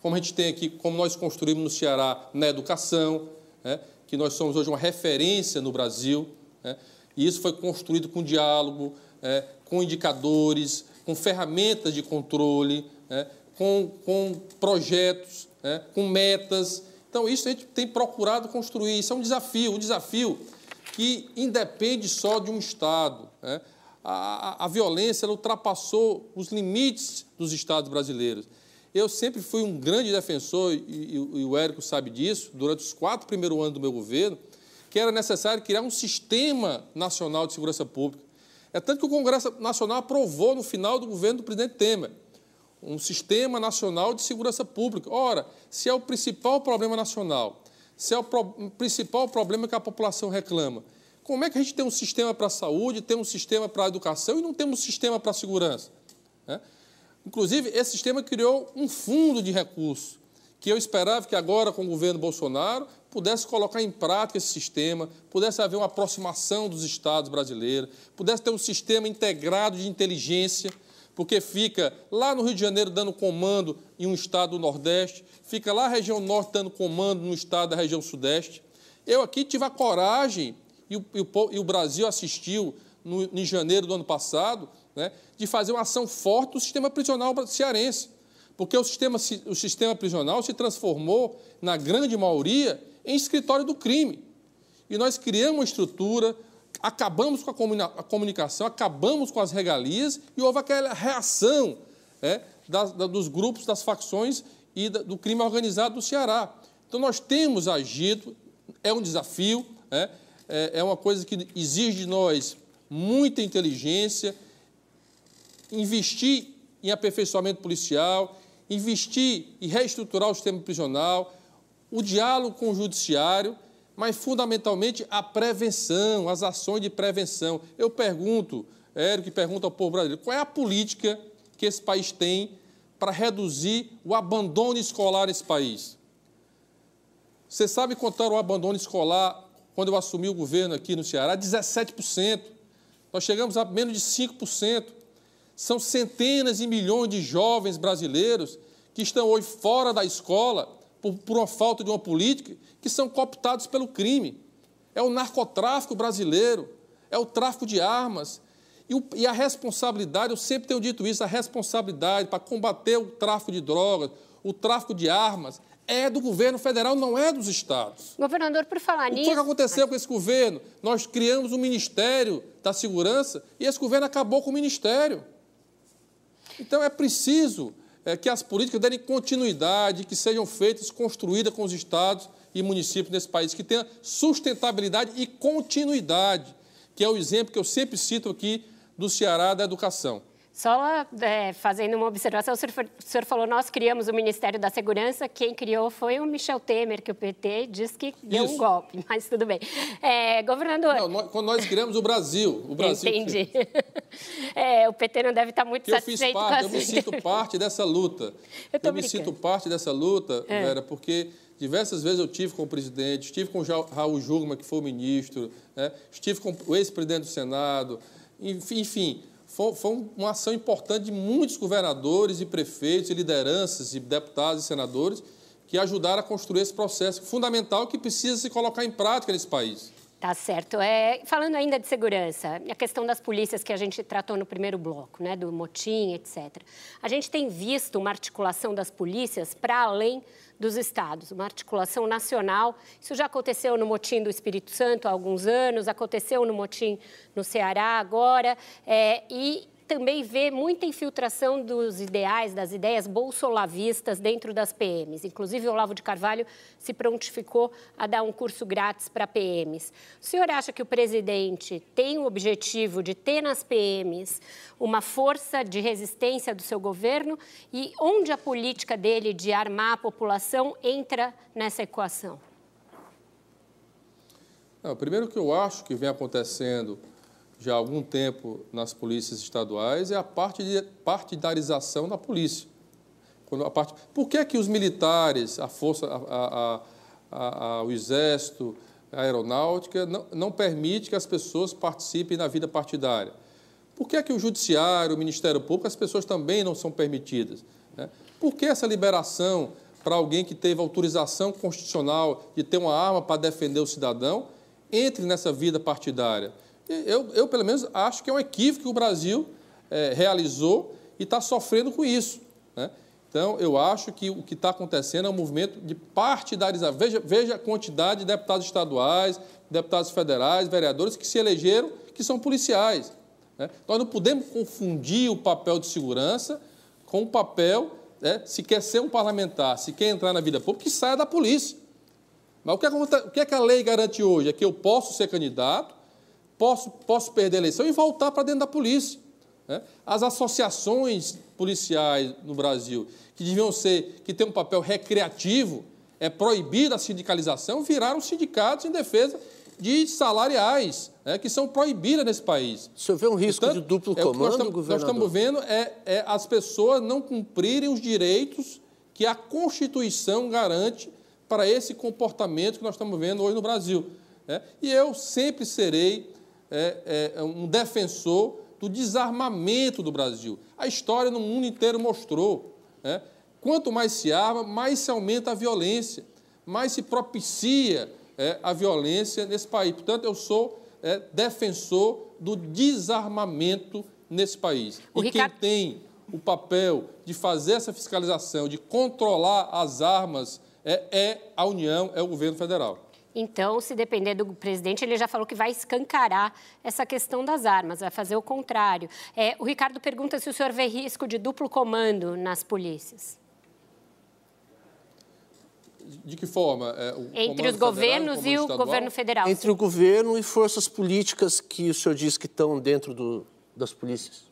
como a gente tem aqui, como nós construímos no Ceará na educação, né, que nós somos hoje uma referência no Brasil, né, e isso foi construído com diálogo, é, com indicadores, com ferramentas de controle, né, com, com projetos, né, com metas. Então, isso a gente tem procurado construir. Isso é um desafio, um desafio que independe só de um Estado. Né? A, a, a violência ultrapassou os limites dos Estados brasileiros. Eu sempre fui um grande defensor, e, e, e o Érico sabe disso, durante os quatro primeiros anos do meu governo, que era necessário criar um sistema nacional de segurança pública. É tanto que o Congresso Nacional aprovou no final do governo do presidente Temer um sistema nacional de segurança pública. Ora, se é o principal problema nacional, se é o pro, principal problema que a população reclama, como é que a gente tem um sistema para a saúde, tem um sistema para a educação e não temos um sistema para a segurança? Né? Inclusive, esse sistema criou um fundo de recursos, que eu esperava que agora, com o governo Bolsonaro, pudesse colocar em prática esse sistema, pudesse haver uma aproximação dos estados brasileiros, pudesse ter um sistema integrado de inteligência, porque fica lá no Rio de Janeiro dando comando em um estado do Nordeste, fica lá na região Norte dando comando no estado da região Sudeste. Eu aqui tive a coragem, e o, e o, e o Brasil assistiu no, em janeiro do ano passado, né, de fazer uma ação forte do sistema prisional cearense. Porque o sistema, o sistema prisional se transformou, na grande maioria, em escritório do crime. E nós criamos uma estrutura, acabamos com a comunicação, acabamos com as regalias e houve aquela reação é, da, dos grupos, das facções e da, do crime organizado do Ceará. Então nós temos agido, é um desafio, é, é, é uma coisa que exige de nós muita inteligência, investir em aperfeiçoamento policial, investir e reestruturar o sistema prisional, o diálogo com o judiciário, mas fundamentalmente a prevenção, as ações de prevenção. Eu pergunto, Érico, pergunta ao povo brasileiro, qual é a política que esse país tem para reduzir o abandono escolar nesse país? Você sabe era o abandono escolar quando eu assumi o governo aqui no Ceará? 17%. Nós chegamos a menos de 5%. São centenas e milhões de jovens brasileiros que estão hoje fora da escola por, por uma falta de uma política, que são cooptados pelo crime. É o narcotráfico brasileiro, é o tráfico de armas. E, o, e a responsabilidade, eu sempre tenho dito isso, a responsabilidade para combater o tráfico de drogas, o tráfico de armas, é do governo federal, não é dos estados. Governador, por falar nisso. O que aconteceu com esse governo? Nós criamos o um Ministério da Segurança e esse governo acabou com o Ministério. Então é preciso é, que as políticas derem continuidade, que sejam feitas, construídas com os estados e municípios nesse país, que tenha sustentabilidade e continuidade, que é o exemplo que eu sempre cito aqui do Ceará da educação. Só é, fazendo uma observação, o senhor, o senhor, falou, nós criamos o Ministério da Segurança, quem criou foi o Michel Temer, que o PT disse que deu Isso. um golpe, [LAUGHS] mas tudo bem. É, governador... Não, nós, quando nós criamos o Brasil, o Brasil... Entendi. [LAUGHS] É, o PT não deve estar muito que satisfeito eu fiz parte, Eu me [LAUGHS] sinto parte dessa luta. Eu, eu me sinto parte dessa luta, é. Vera, porque diversas vezes eu tive com o presidente, estive com o Raul Jugman, que foi o ministro, né? estive com o ex-presidente do Senado, enfim foi, foi uma ação importante de muitos governadores e prefeitos e lideranças e deputados e senadores que ajudaram a construir esse processo fundamental que precisa se colocar em prática nesse país. Tá certo. É, falando ainda de segurança, a questão das polícias que a gente tratou no primeiro bloco, né, do motim, etc. A gente tem visto uma articulação das polícias para além dos estados, uma articulação nacional. Isso já aconteceu no motim do Espírito Santo há alguns anos, aconteceu no motim no Ceará agora, é, e também vê muita infiltração dos ideais, das ideias bolsolavistas dentro das PMs. Inclusive, o Olavo de Carvalho se prontificou a dar um curso grátis para PMs. O senhor acha que o presidente tem o objetivo de ter nas PMs uma força de resistência do seu governo e onde a política dele de armar a população entra nessa equação? Não, primeiro que eu acho que vem acontecendo já há algum tempo nas polícias estaduais é a partidarização da polícia. Quando a parte, por que, é que os militares, a força, a, a, o exército, a aeronáutica não, não permite que as pessoas participem na vida partidária? Por que, é que o judiciário, o Ministério Público, as pessoas também não são permitidas? Né? Por que essa liberação para alguém que teve autorização constitucional de ter uma arma para defender o cidadão entre nessa vida partidária? Eu, eu, pelo menos, acho que é um equívoco que o Brasil é, realizou e está sofrendo com isso. Né? Então, eu acho que o que está acontecendo é um movimento de partidarização. Veja, veja a quantidade de deputados estaduais, deputados federais, vereadores que se elegeram, que são policiais. Né? Nós não podemos confundir o papel de segurança com o papel, né, se quer ser um parlamentar, se quer entrar na vida pública, que saia da polícia. Mas o que, é, o que, é que a lei garante hoje? É que eu posso ser candidato, posso, posso perder a eleição e voltar para dentro da polícia. Né? As associações policiais no Brasil, que deviam ser, que têm um papel recreativo, é proibida a sindicalização, viraram sindicatos em defesa de salariais, né, que são proibidas nesse país. O senhor vê um risco Portanto, de duplo é, comando, nós estamos, governador? Nós estamos vendo é, é, as pessoas não cumprirem os direitos que a Constituição garante para esse comportamento que nós estamos vendo hoje no Brasil. Né? E eu sempre serei é, é, um defensor do desarmamento do Brasil. A história no mundo inteiro mostrou. Né? Quanto mais se arma, mais se aumenta a violência, mais se propicia é, a violência nesse país. Portanto, eu sou é, defensor do desarmamento nesse país. O e Ricardo... quem tem o papel de fazer essa fiscalização, de controlar as armas, é, é a União, é o governo federal. Então, se depender do presidente, ele já falou que vai escancarar essa questão das armas, vai fazer o contrário. É, o Ricardo pergunta se o senhor vê risco de duplo comando nas polícias. De que forma? É, Entre os governos federal, e o estadual? governo federal. Entre sim. o governo e forças políticas que o senhor diz que estão dentro do, das polícias.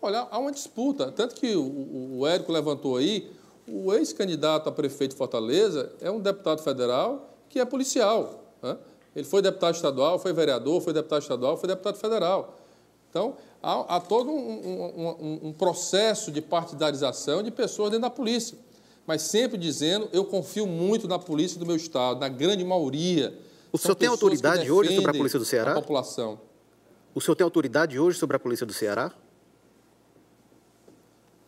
Olha, há uma disputa. Tanto que o, o Érico levantou aí, o ex-candidato a prefeito de Fortaleza é um deputado federal que é policial. Né? Ele foi deputado estadual, foi vereador, foi deputado estadual, foi deputado federal. Então, há, há todo um, um, um processo de partidarização de pessoas dentro da polícia mas sempre dizendo, eu confio muito na polícia do meu estado, na grande maioria. O senhor tem autoridade hoje sobre a polícia do Ceará? A população. O senhor tem autoridade hoje sobre a polícia do Ceará?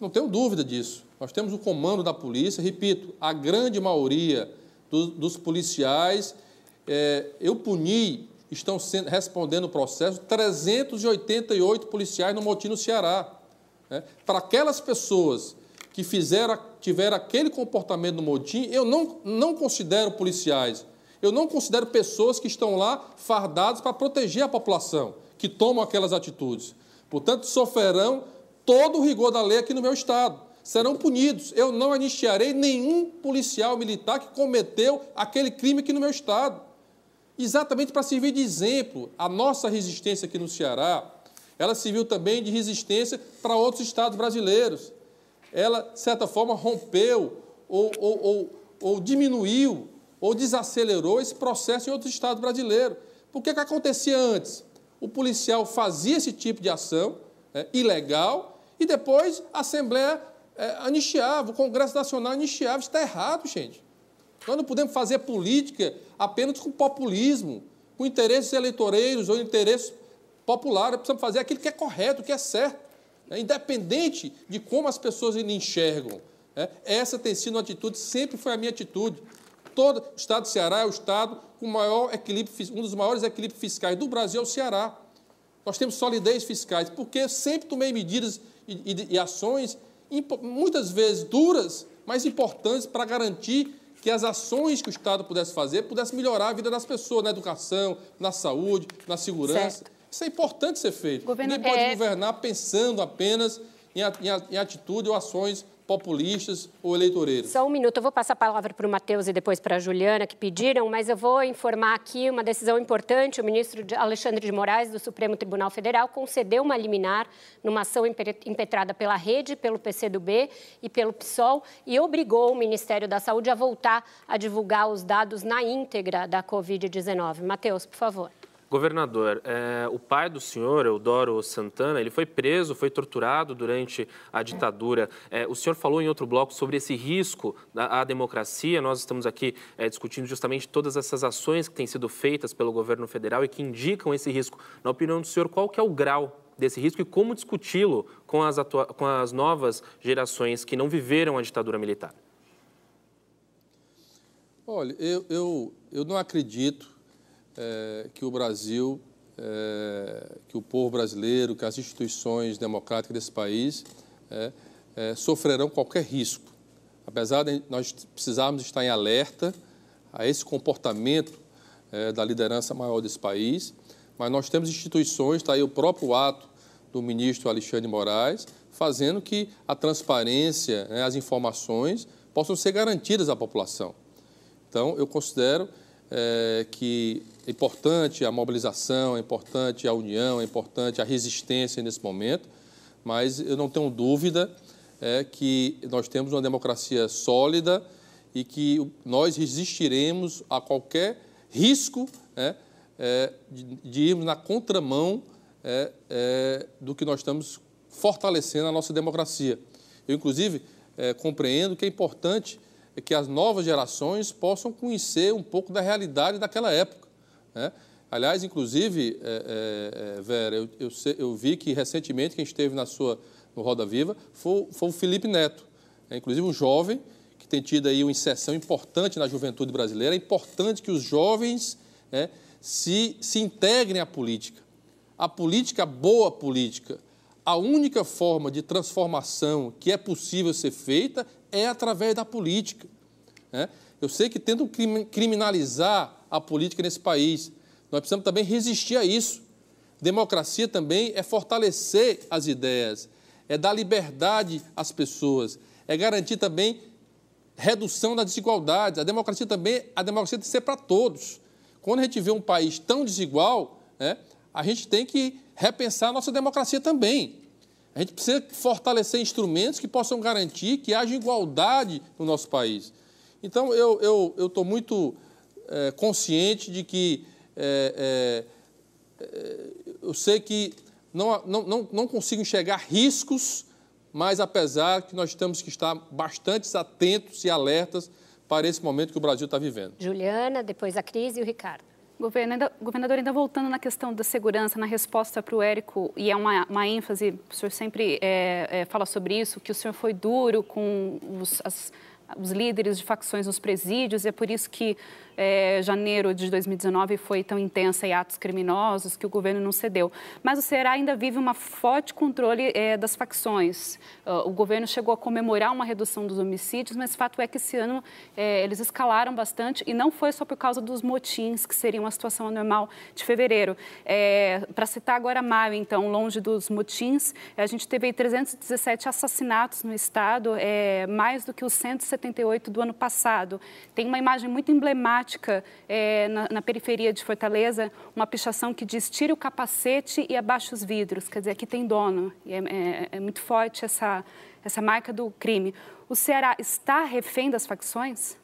Não tenho dúvida disso. Nós temos o comando da polícia, repito, a grande maioria do, dos policiais, é, eu puni, estão sendo, respondendo o processo, 388 policiais no motim no Ceará. Né? Para aquelas pessoas que fizeram, tiveram aquele comportamento no motim, eu não, não considero policiais. Eu não considero pessoas que estão lá fardadas para proteger a população, que tomam aquelas atitudes. Portanto, sofrerão todo o rigor da lei aqui no meu Estado. Serão punidos. Eu não anistiarei nenhum policial militar que cometeu aquele crime aqui no meu Estado. Exatamente para servir de exemplo. A nossa resistência aqui no Ceará, ela serviu também de resistência para outros estados brasileiros ela, de certa forma, rompeu ou, ou, ou, ou diminuiu ou desacelerou esse processo em outros estados brasileiros. Por que, que acontecia antes? O policial fazia esse tipo de ação é, ilegal e depois a Assembleia é, anistiava, o Congresso Nacional anistiava. Está errado, gente. Nós não podemos fazer política apenas com populismo, com interesses eleitoreiros ou interesses populares. Precisamos fazer aquilo que é correto, que é certo. É, independente de como as pessoas ele enxergam. É, essa tem sido uma atitude, sempre foi a minha atitude. Todo o estado do Ceará é o estado com maior equilíbrio, um dos maiores equilíbrios fiscais do Brasil é o Ceará. Nós temos solidez fiscais, porque sempre tomei medidas e, e, e ações, muitas vezes duras, mas importantes para garantir que as ações que o Estado pudesse fazer pudesse melhorar a vida das pessoas na educação, na saúde, na segurança. Certo. Isso é importante ser feito. Governo, Ninguém pode é... governar pensando apenas em, em, em atitude ou ações populistas ou eleitoreiros. Só um minuto, eu vou passar a palavra para o Matheus e depois para a Juliana, que pediram, mas eu vou informar aqui uma decisão importante. O ministro Alexandre de Moraes, do Supremo Tribunal Federal, concedeu uma liminar numa ação impetrada pela Rede, pelo PCdoB e pelo PSOL e obrigou o Ministério da Saúde a voltar a divulgar os dados na íntegra da Covid-19. Matheus, por favor. Governador, é, o pai do senhor, Eudoro Santana, ele foi preso, foi torturado durante a ditadura. É, o senhor falou em outro bloco sobre esse risco à democracia. Nós estamos aqui é, discutindo justamente todas essas ações que têm sido feitas pelo governo federal e que indicam esse risco. Na opinião do senhor, qual que é o grau desse risco e como discuti-lo com, com as novas gerações que não viveram a ditadura militar? Olha, eu, eu, eu não acredito é, que o Brasil, é, que o povo brasileiro, que as instituições democráticas desse país é, é, sofrerão qualquer risco. Apesar de nós precisarmos estar em alerta a esse comportamento é, da liderança maior desse país, mas nós temos instituições, está aí o próprio ato do ministro Alexandre Moraes, fazendo que a transparência, né, as informações possam ser garantidas à população. Então, eu considero é, que é importante a mobilização, é importante a união, é importante a resistência nesse momento, mas eu não tenho dúvida é, que nós temos uma democracia sólida e que nós resistiremos a qualquer risco é, é, de, de, irmos na contramão é, é, do que nós estamos fortalecendo a nossa democracia. Eu, inclusive, é, compreendo que é importante que as novas gerações possam conhecer um pouco da realidade daquela época. Né? Aliás, inclusive, é, é, Vera, eu, eu, eu, vi que recentemente quem esteve na sua, no Roda Viva foi, foi o Felipe Neto, é, inclusive um jovem que tem tido aí uma inserção importante na juventude brasileira. É importante que os jovens né, se, se integrem à política. A política, a boa política, a única forma de transformação que é possível ser feita é através da política. Né? Eu sei que tentam criminalizar a política nesse país. Nós precisamos também resistir a isso. Democracia também é fortalecer as ideias, é dar liberdade às pessoas, é garantir também redução das desigualdades. A democracia também, a democracia tem que ser para todos. Quando a gente vê um país tão desigual, né, a gente tem que repensar a nossa democracia também. A gente precisa fortalecer instrumentos que possam garantir que haja igualdade no nosso país. Então, eu estou muito é, consciente de que é, é, eu sei que não, não, não, não consigo enxergar riscos, mas apesar que nós temos que estar bastante atentos e alertas para esse momento que o Brasil está vivendo. Juliana, depois a Cris e o Ricardo. Governador, ainda voltando na questão da segurança, na resposta para o Érico, e é uma, uma ênfase, o senhor sempre é, é, fala sobre isso, que o senhor foi duro com os, as, os líderes de facções nos presídios, e é por isso que é, janeiro de 2019 foi tão intensa em atos criminosos que o governo não cedeu. Mas o Ceará ainda vive um forte controle é, das facções. O governo chegou a comemorar uma redução dos homicídios, mas fato é que esse ano é, eles escalaram bastante e não foi só por causa dos motins, que seria uma situação anormal de fevereiro. É, Para citar agora maio, então, longe dos motins, a gente teve 317 assassinatos no estado, é, mais do que os 178 do ano passado. Tem uma imagem muito emblemática é, na, na, periferia de Fortaleza, uma pichação que diz tire o capacete e abaixe os vidros. Quer dizer, aqui tem dono. É, é, é, muito forte essa, essa marca do crime. O Ceará está refém das facções?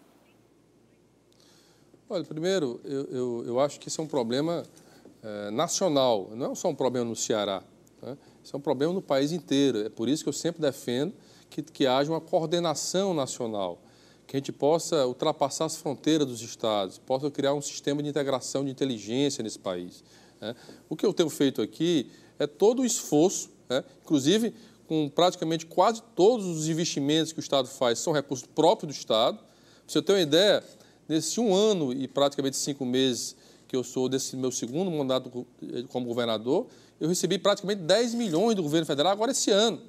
Olha, primeiro, eu, eu, eu acho que isso é um problema é, nacional, não é só um problema no Ceará. Né? Isso é um problema no país inteiro. É por isso que eu sempre defendo que, que haja uma coordenação nacional que a gente possa ultrapassar as fronteiras dos estados, possa criar um sistema de integração de inteligência nesse país. Né? O que eu tenho feito aqui é todo o esforço, né? inclusive com praticamente quase todos os investimentos que o Estado faz são recursos próprios do Estado. Para você ter uma ideia, nesse um ano e praticamente cinco meses que eu sou desse meu segundo mandato como governador, eu recebi praticamente 10 milhões do governo federal agora esse ano.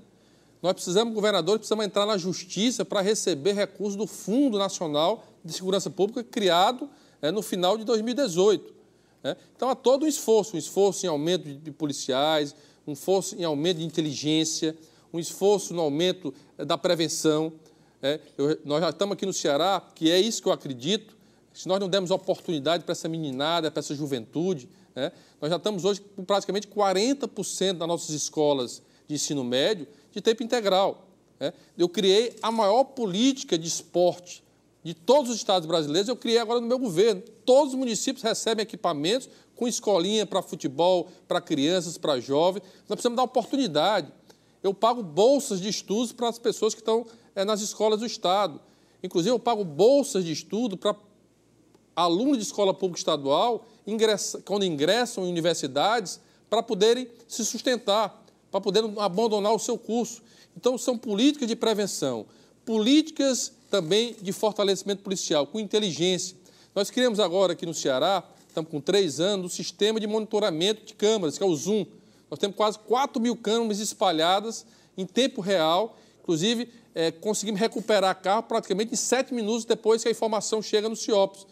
Nós precisamos, governador, precisamos entrar na justiça para receber recursos do Fundo Nacional de Segurança Pública criado é, no final de 2018. É. Então, há todo um esforço, um esforço em aumento de policiais, um esforço em aumento de inteligência, um esforço no aumento é, da prevenção. É. Eu, nós já estamos aqui no Ceará, que é isso que eu acredito, se nós não demos oportunidade para essa meninada, para essa juventude, né, nós já estamos hoje com praticamente 40% das nossas escolas de ensino médio de tempo integral. Né? Eu criei a maior política de esporte de todos os estados brasileiros, eu criei agora no meu governo. Todos os municípios recebem equipamentos com escolinha para futebol, para crianças, para jovens. Nós precisamos dar oportunidade. Eu pago bolsas de estudos para as pessoas que estão é, nas escolas do Estado. Inclusive, eu pago bolsas de estudo para alunos de escola pública estadual, ingressa, quando ingressam em universidades, para poderem se sustentar para poder abandonar o seu curso. Então, são políticas de prevenção, políticas também de fortalecimento policial, com inteligência. Nós criamos agora aqui no Ceará, estamos com três anos, o sistema de monitoramento de câmeras, que é o Zoom. Nós temos quase 4 mil câmeras espalhadas em tempo real, inclusive, é, conseguimos recuperar carro praticamente em sete minutos depois que a informação chega no CIOPS.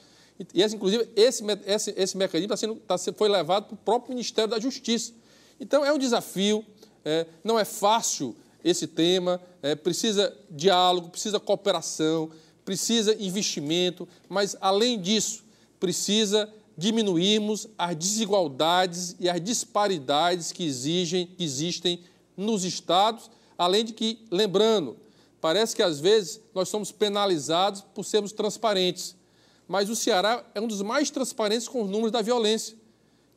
E, esse, inclusive, esse, esse, esse mecanismo tá sendo, tá, foi levado para o próprio Ministério da Justiça. Então, é um desafio, é, não é fácil esse tema, é, precisa diálogo, precisa cooperação, precisa investimento, mas, além disso, precisa diminuirmos as desigualdades e as disparidades que, exigem, que existem nos estados, além de que, lembrando, parece que às vezes nós somos penalizados por sermos transparentes, mas o Ceará é um dos mais transparentes com os números da violência,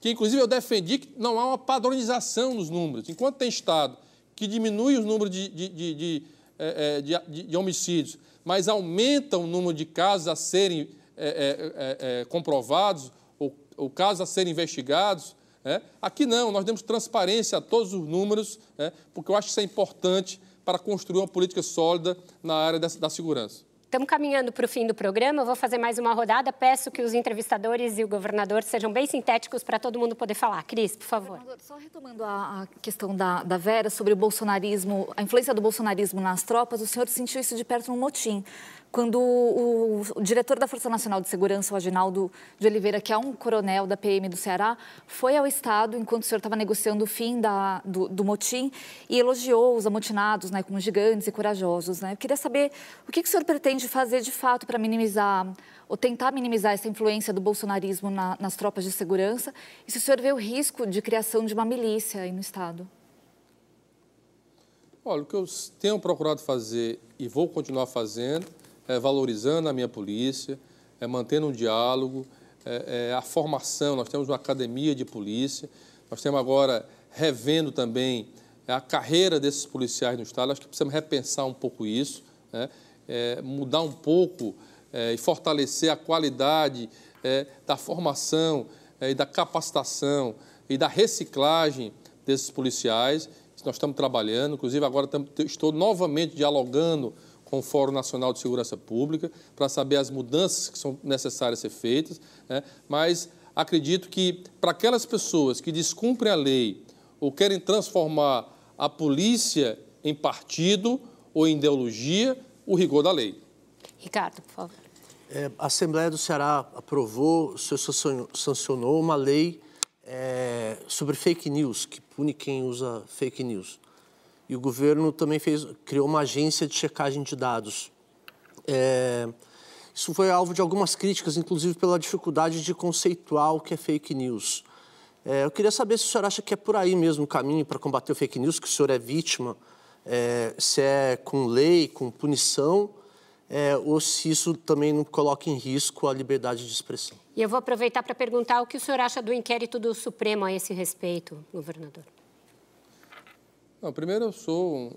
que inclusive eu defendi que não há uma padronização nos números. Enquanto tem estado que diminui os números de, de, de, é, é, de, de homicídios, mas aumenta o número de casos a serem é, é, é, comprovados ou, ou, casos a serem investigados. É? Aqui não, nós demos transparência a todos os números, é, porque eu acho que isso é importante para construir uma política sólida na área da, da segurança. Estamos caminhando para o fim do programa. Eu vou fazer mais uma rodada. Peço que os entrevistadores e o governador sejam bem sintéticos para todo mundo poder falar. Cris, por favor. Só retomando a, questão da, da, Vera sobre o bolsonarismo, a influência do bolsonarismo nas tropas, o senhor sentiu isso de perto no motim quando o, o, diretor da Força Nacional de Segurança, o Aginaldo de Oliveira, que é um coronel da PM do Ceará, foi ao Estado enquanto o senhor estava negociando o fim da, do, do, motim e elogiou os amotinados né, como gigantes e corajosos. Né? Eu queria saber o que, que o senhor pretende fazer de fato para minimizar ou tentar minimizar essa influência do bolsonarismo na, nas tropas de segurança e se o senhor vê o risco de criação de uma milícia aí no Estado. Olha, o que eu tenho procurado fazer e vou continuar fazendo é, valorizando a minha polícia, é, mantendo um diálogo, é, é, a formação. Nós temos uma academia de polícia, nós temos agora revendo também a carreira desses policiais no Estado. Acho que precisamos repensar um pouco isso, né? É, mudar um pouco é, e fortalecer a qualidade da formação e da capacitação e da reciclagem desses policiais. Nós estamos trabalhando, inclusive agora estou novamente dialogando com o Fórum Nacional de Segurança Pública para saber as mudanças que são necessárias ser feitas, né? mas acredito que para aquelas pessoas que descumprem a lei ou querem transformar a polícia em partido ou em ideologia, o rigor da lei. Ricardo, por favor. É, a Assembleia do Ceará aprovou, sancionou uma lei é, sobre fake news, que pune quem usa fake news. E o governo também fez, criou uma agência de checagem de dados. É, isso foi alvo de algumas críticas, inclusive pela dificuldade de conceituar o que é fake news. É, eu queria saber se o senhor acha que é por aí mesmo o caminho para combater o fake news, que o senhor é vítima, é, se é com lei, com punição, é, ou se isso também não coloca em risco a liberdade de expressão. E eu vou aproveitar para perguntar o que o senhor acha do inquérito do Supremo a esse respeito, governador. Não, primeiro, eu sou, um,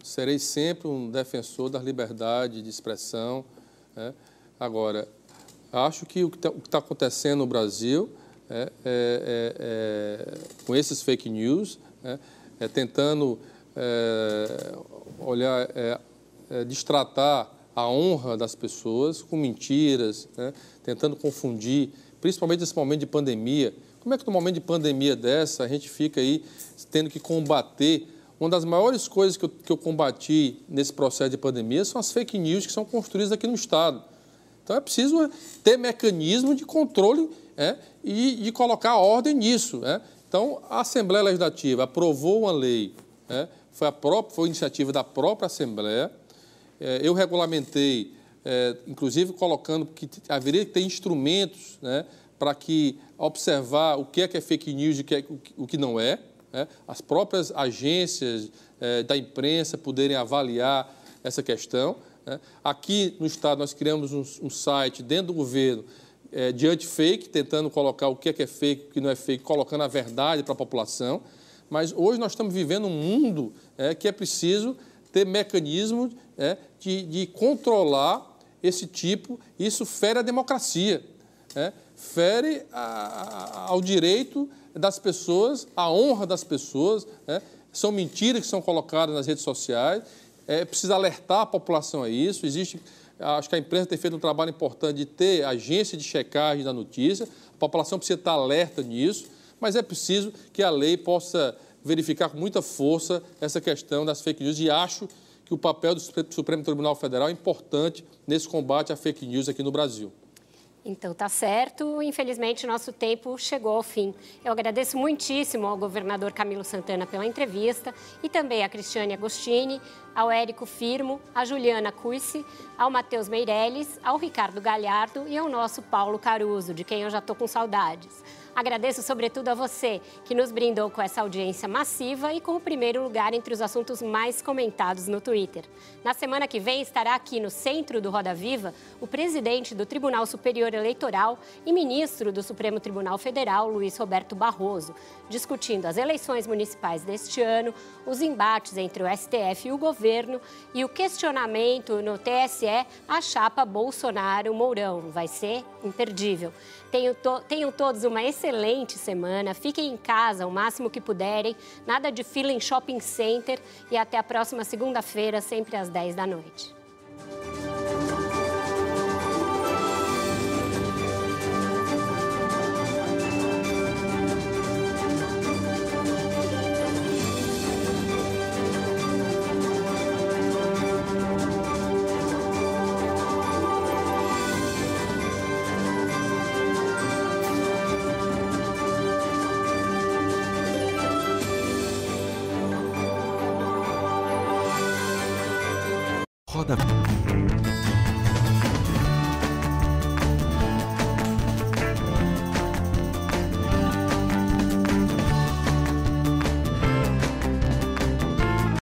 serei sempre um defensor da liberdade de expressão. Né? Agora, acho que o que está tá acontecendo no Brasil é, é, é, é, com esses fake news, né? é tentando é, olhar, é, destratar a honra das pessoas com mentiras, né? tentando confundir, principalmente nesse momento de pandemia, como é que no momento de pandemia dessa a gente fica aí tendo que combater? Uma das maiores coisas que eu, que eu combati nesse processo de pandemia são as fake news que são construídas aqui no Estado. Então é preciso ter mecanismo de controle é, e de colocar ordem nisso. É. Então a Assembleia Legislativa aprovou uma lei, é, foi, a própria, foi a iniciativa da própria Assembleia. É, eu regulamentei, é, inclusive colocando que haveria que ter instrumentos né, para que observar o que é que é fake news e o que, é, o que não é, né? as próprias agências é, da imprensa poderem avaliar essa questão. Né? Aqui no Estado nós criamos um, um site dentro do governo é, de anti-fake, tentando colocar o que é que é fake, o que não é fake, colocando a verdade para a população. Mas hoje nós estamos vivendo um mundo é, que é preciso ter mecanismos é, de, de controlar esse tipo, isso fere a democracia. É, fere a, a, ao direito das pessoas, à honra das pessoas. Né? São mentiras que são colocadas nas redes sociais. É precisa alertar a população a isso. Existe, acho que a imprensa tem feito um trabalho importante de ter agência de checagem da notícia. A população precisa estar alerta nisso, mas é preciso que a lei possa verificar com muita força essa questão das fake news e acho que o papel do Supremo Tribunal Federal é importante nesse combate à fake news aqui no Brasil. Então tá certo. Infelizmente, nosso tempo chegou ao fim. Eu agradeço muitíssimo ao governador Camilo Santana pela entrevista e também a Cristiane Agostini, ao Érico Firmo, a Juliana Cuisse, ao Matheus Meirelles, ao Ricardo Galhardo e ao nosso Paulo Caruso, de quem eu já estou com saudades. Agradeço sobretudo a você que nos brindou com essa audiência massiva e com o primeiro lugar entre os assuntos mais comentados no Twitter. Na semana que vem estará aqui no centro do Roda Viva o presidente do Tribunal Superior Eleitoral e ministro do Supremo Tribunal Federal, Luiz Roberto Barroso, discutindo as eleições municipais deste ano, os embates entre o STF e o governo e o questionamento no TSE à chapa Bolsonaro-Mourão. Vai ser imperdível. Tenham, to tenham todos uma excelente semana. Fiquem em casa o máximo que puderem. Nada de fila em shopping center. E até a próxima segunda-feira, sempre às 10 da noite.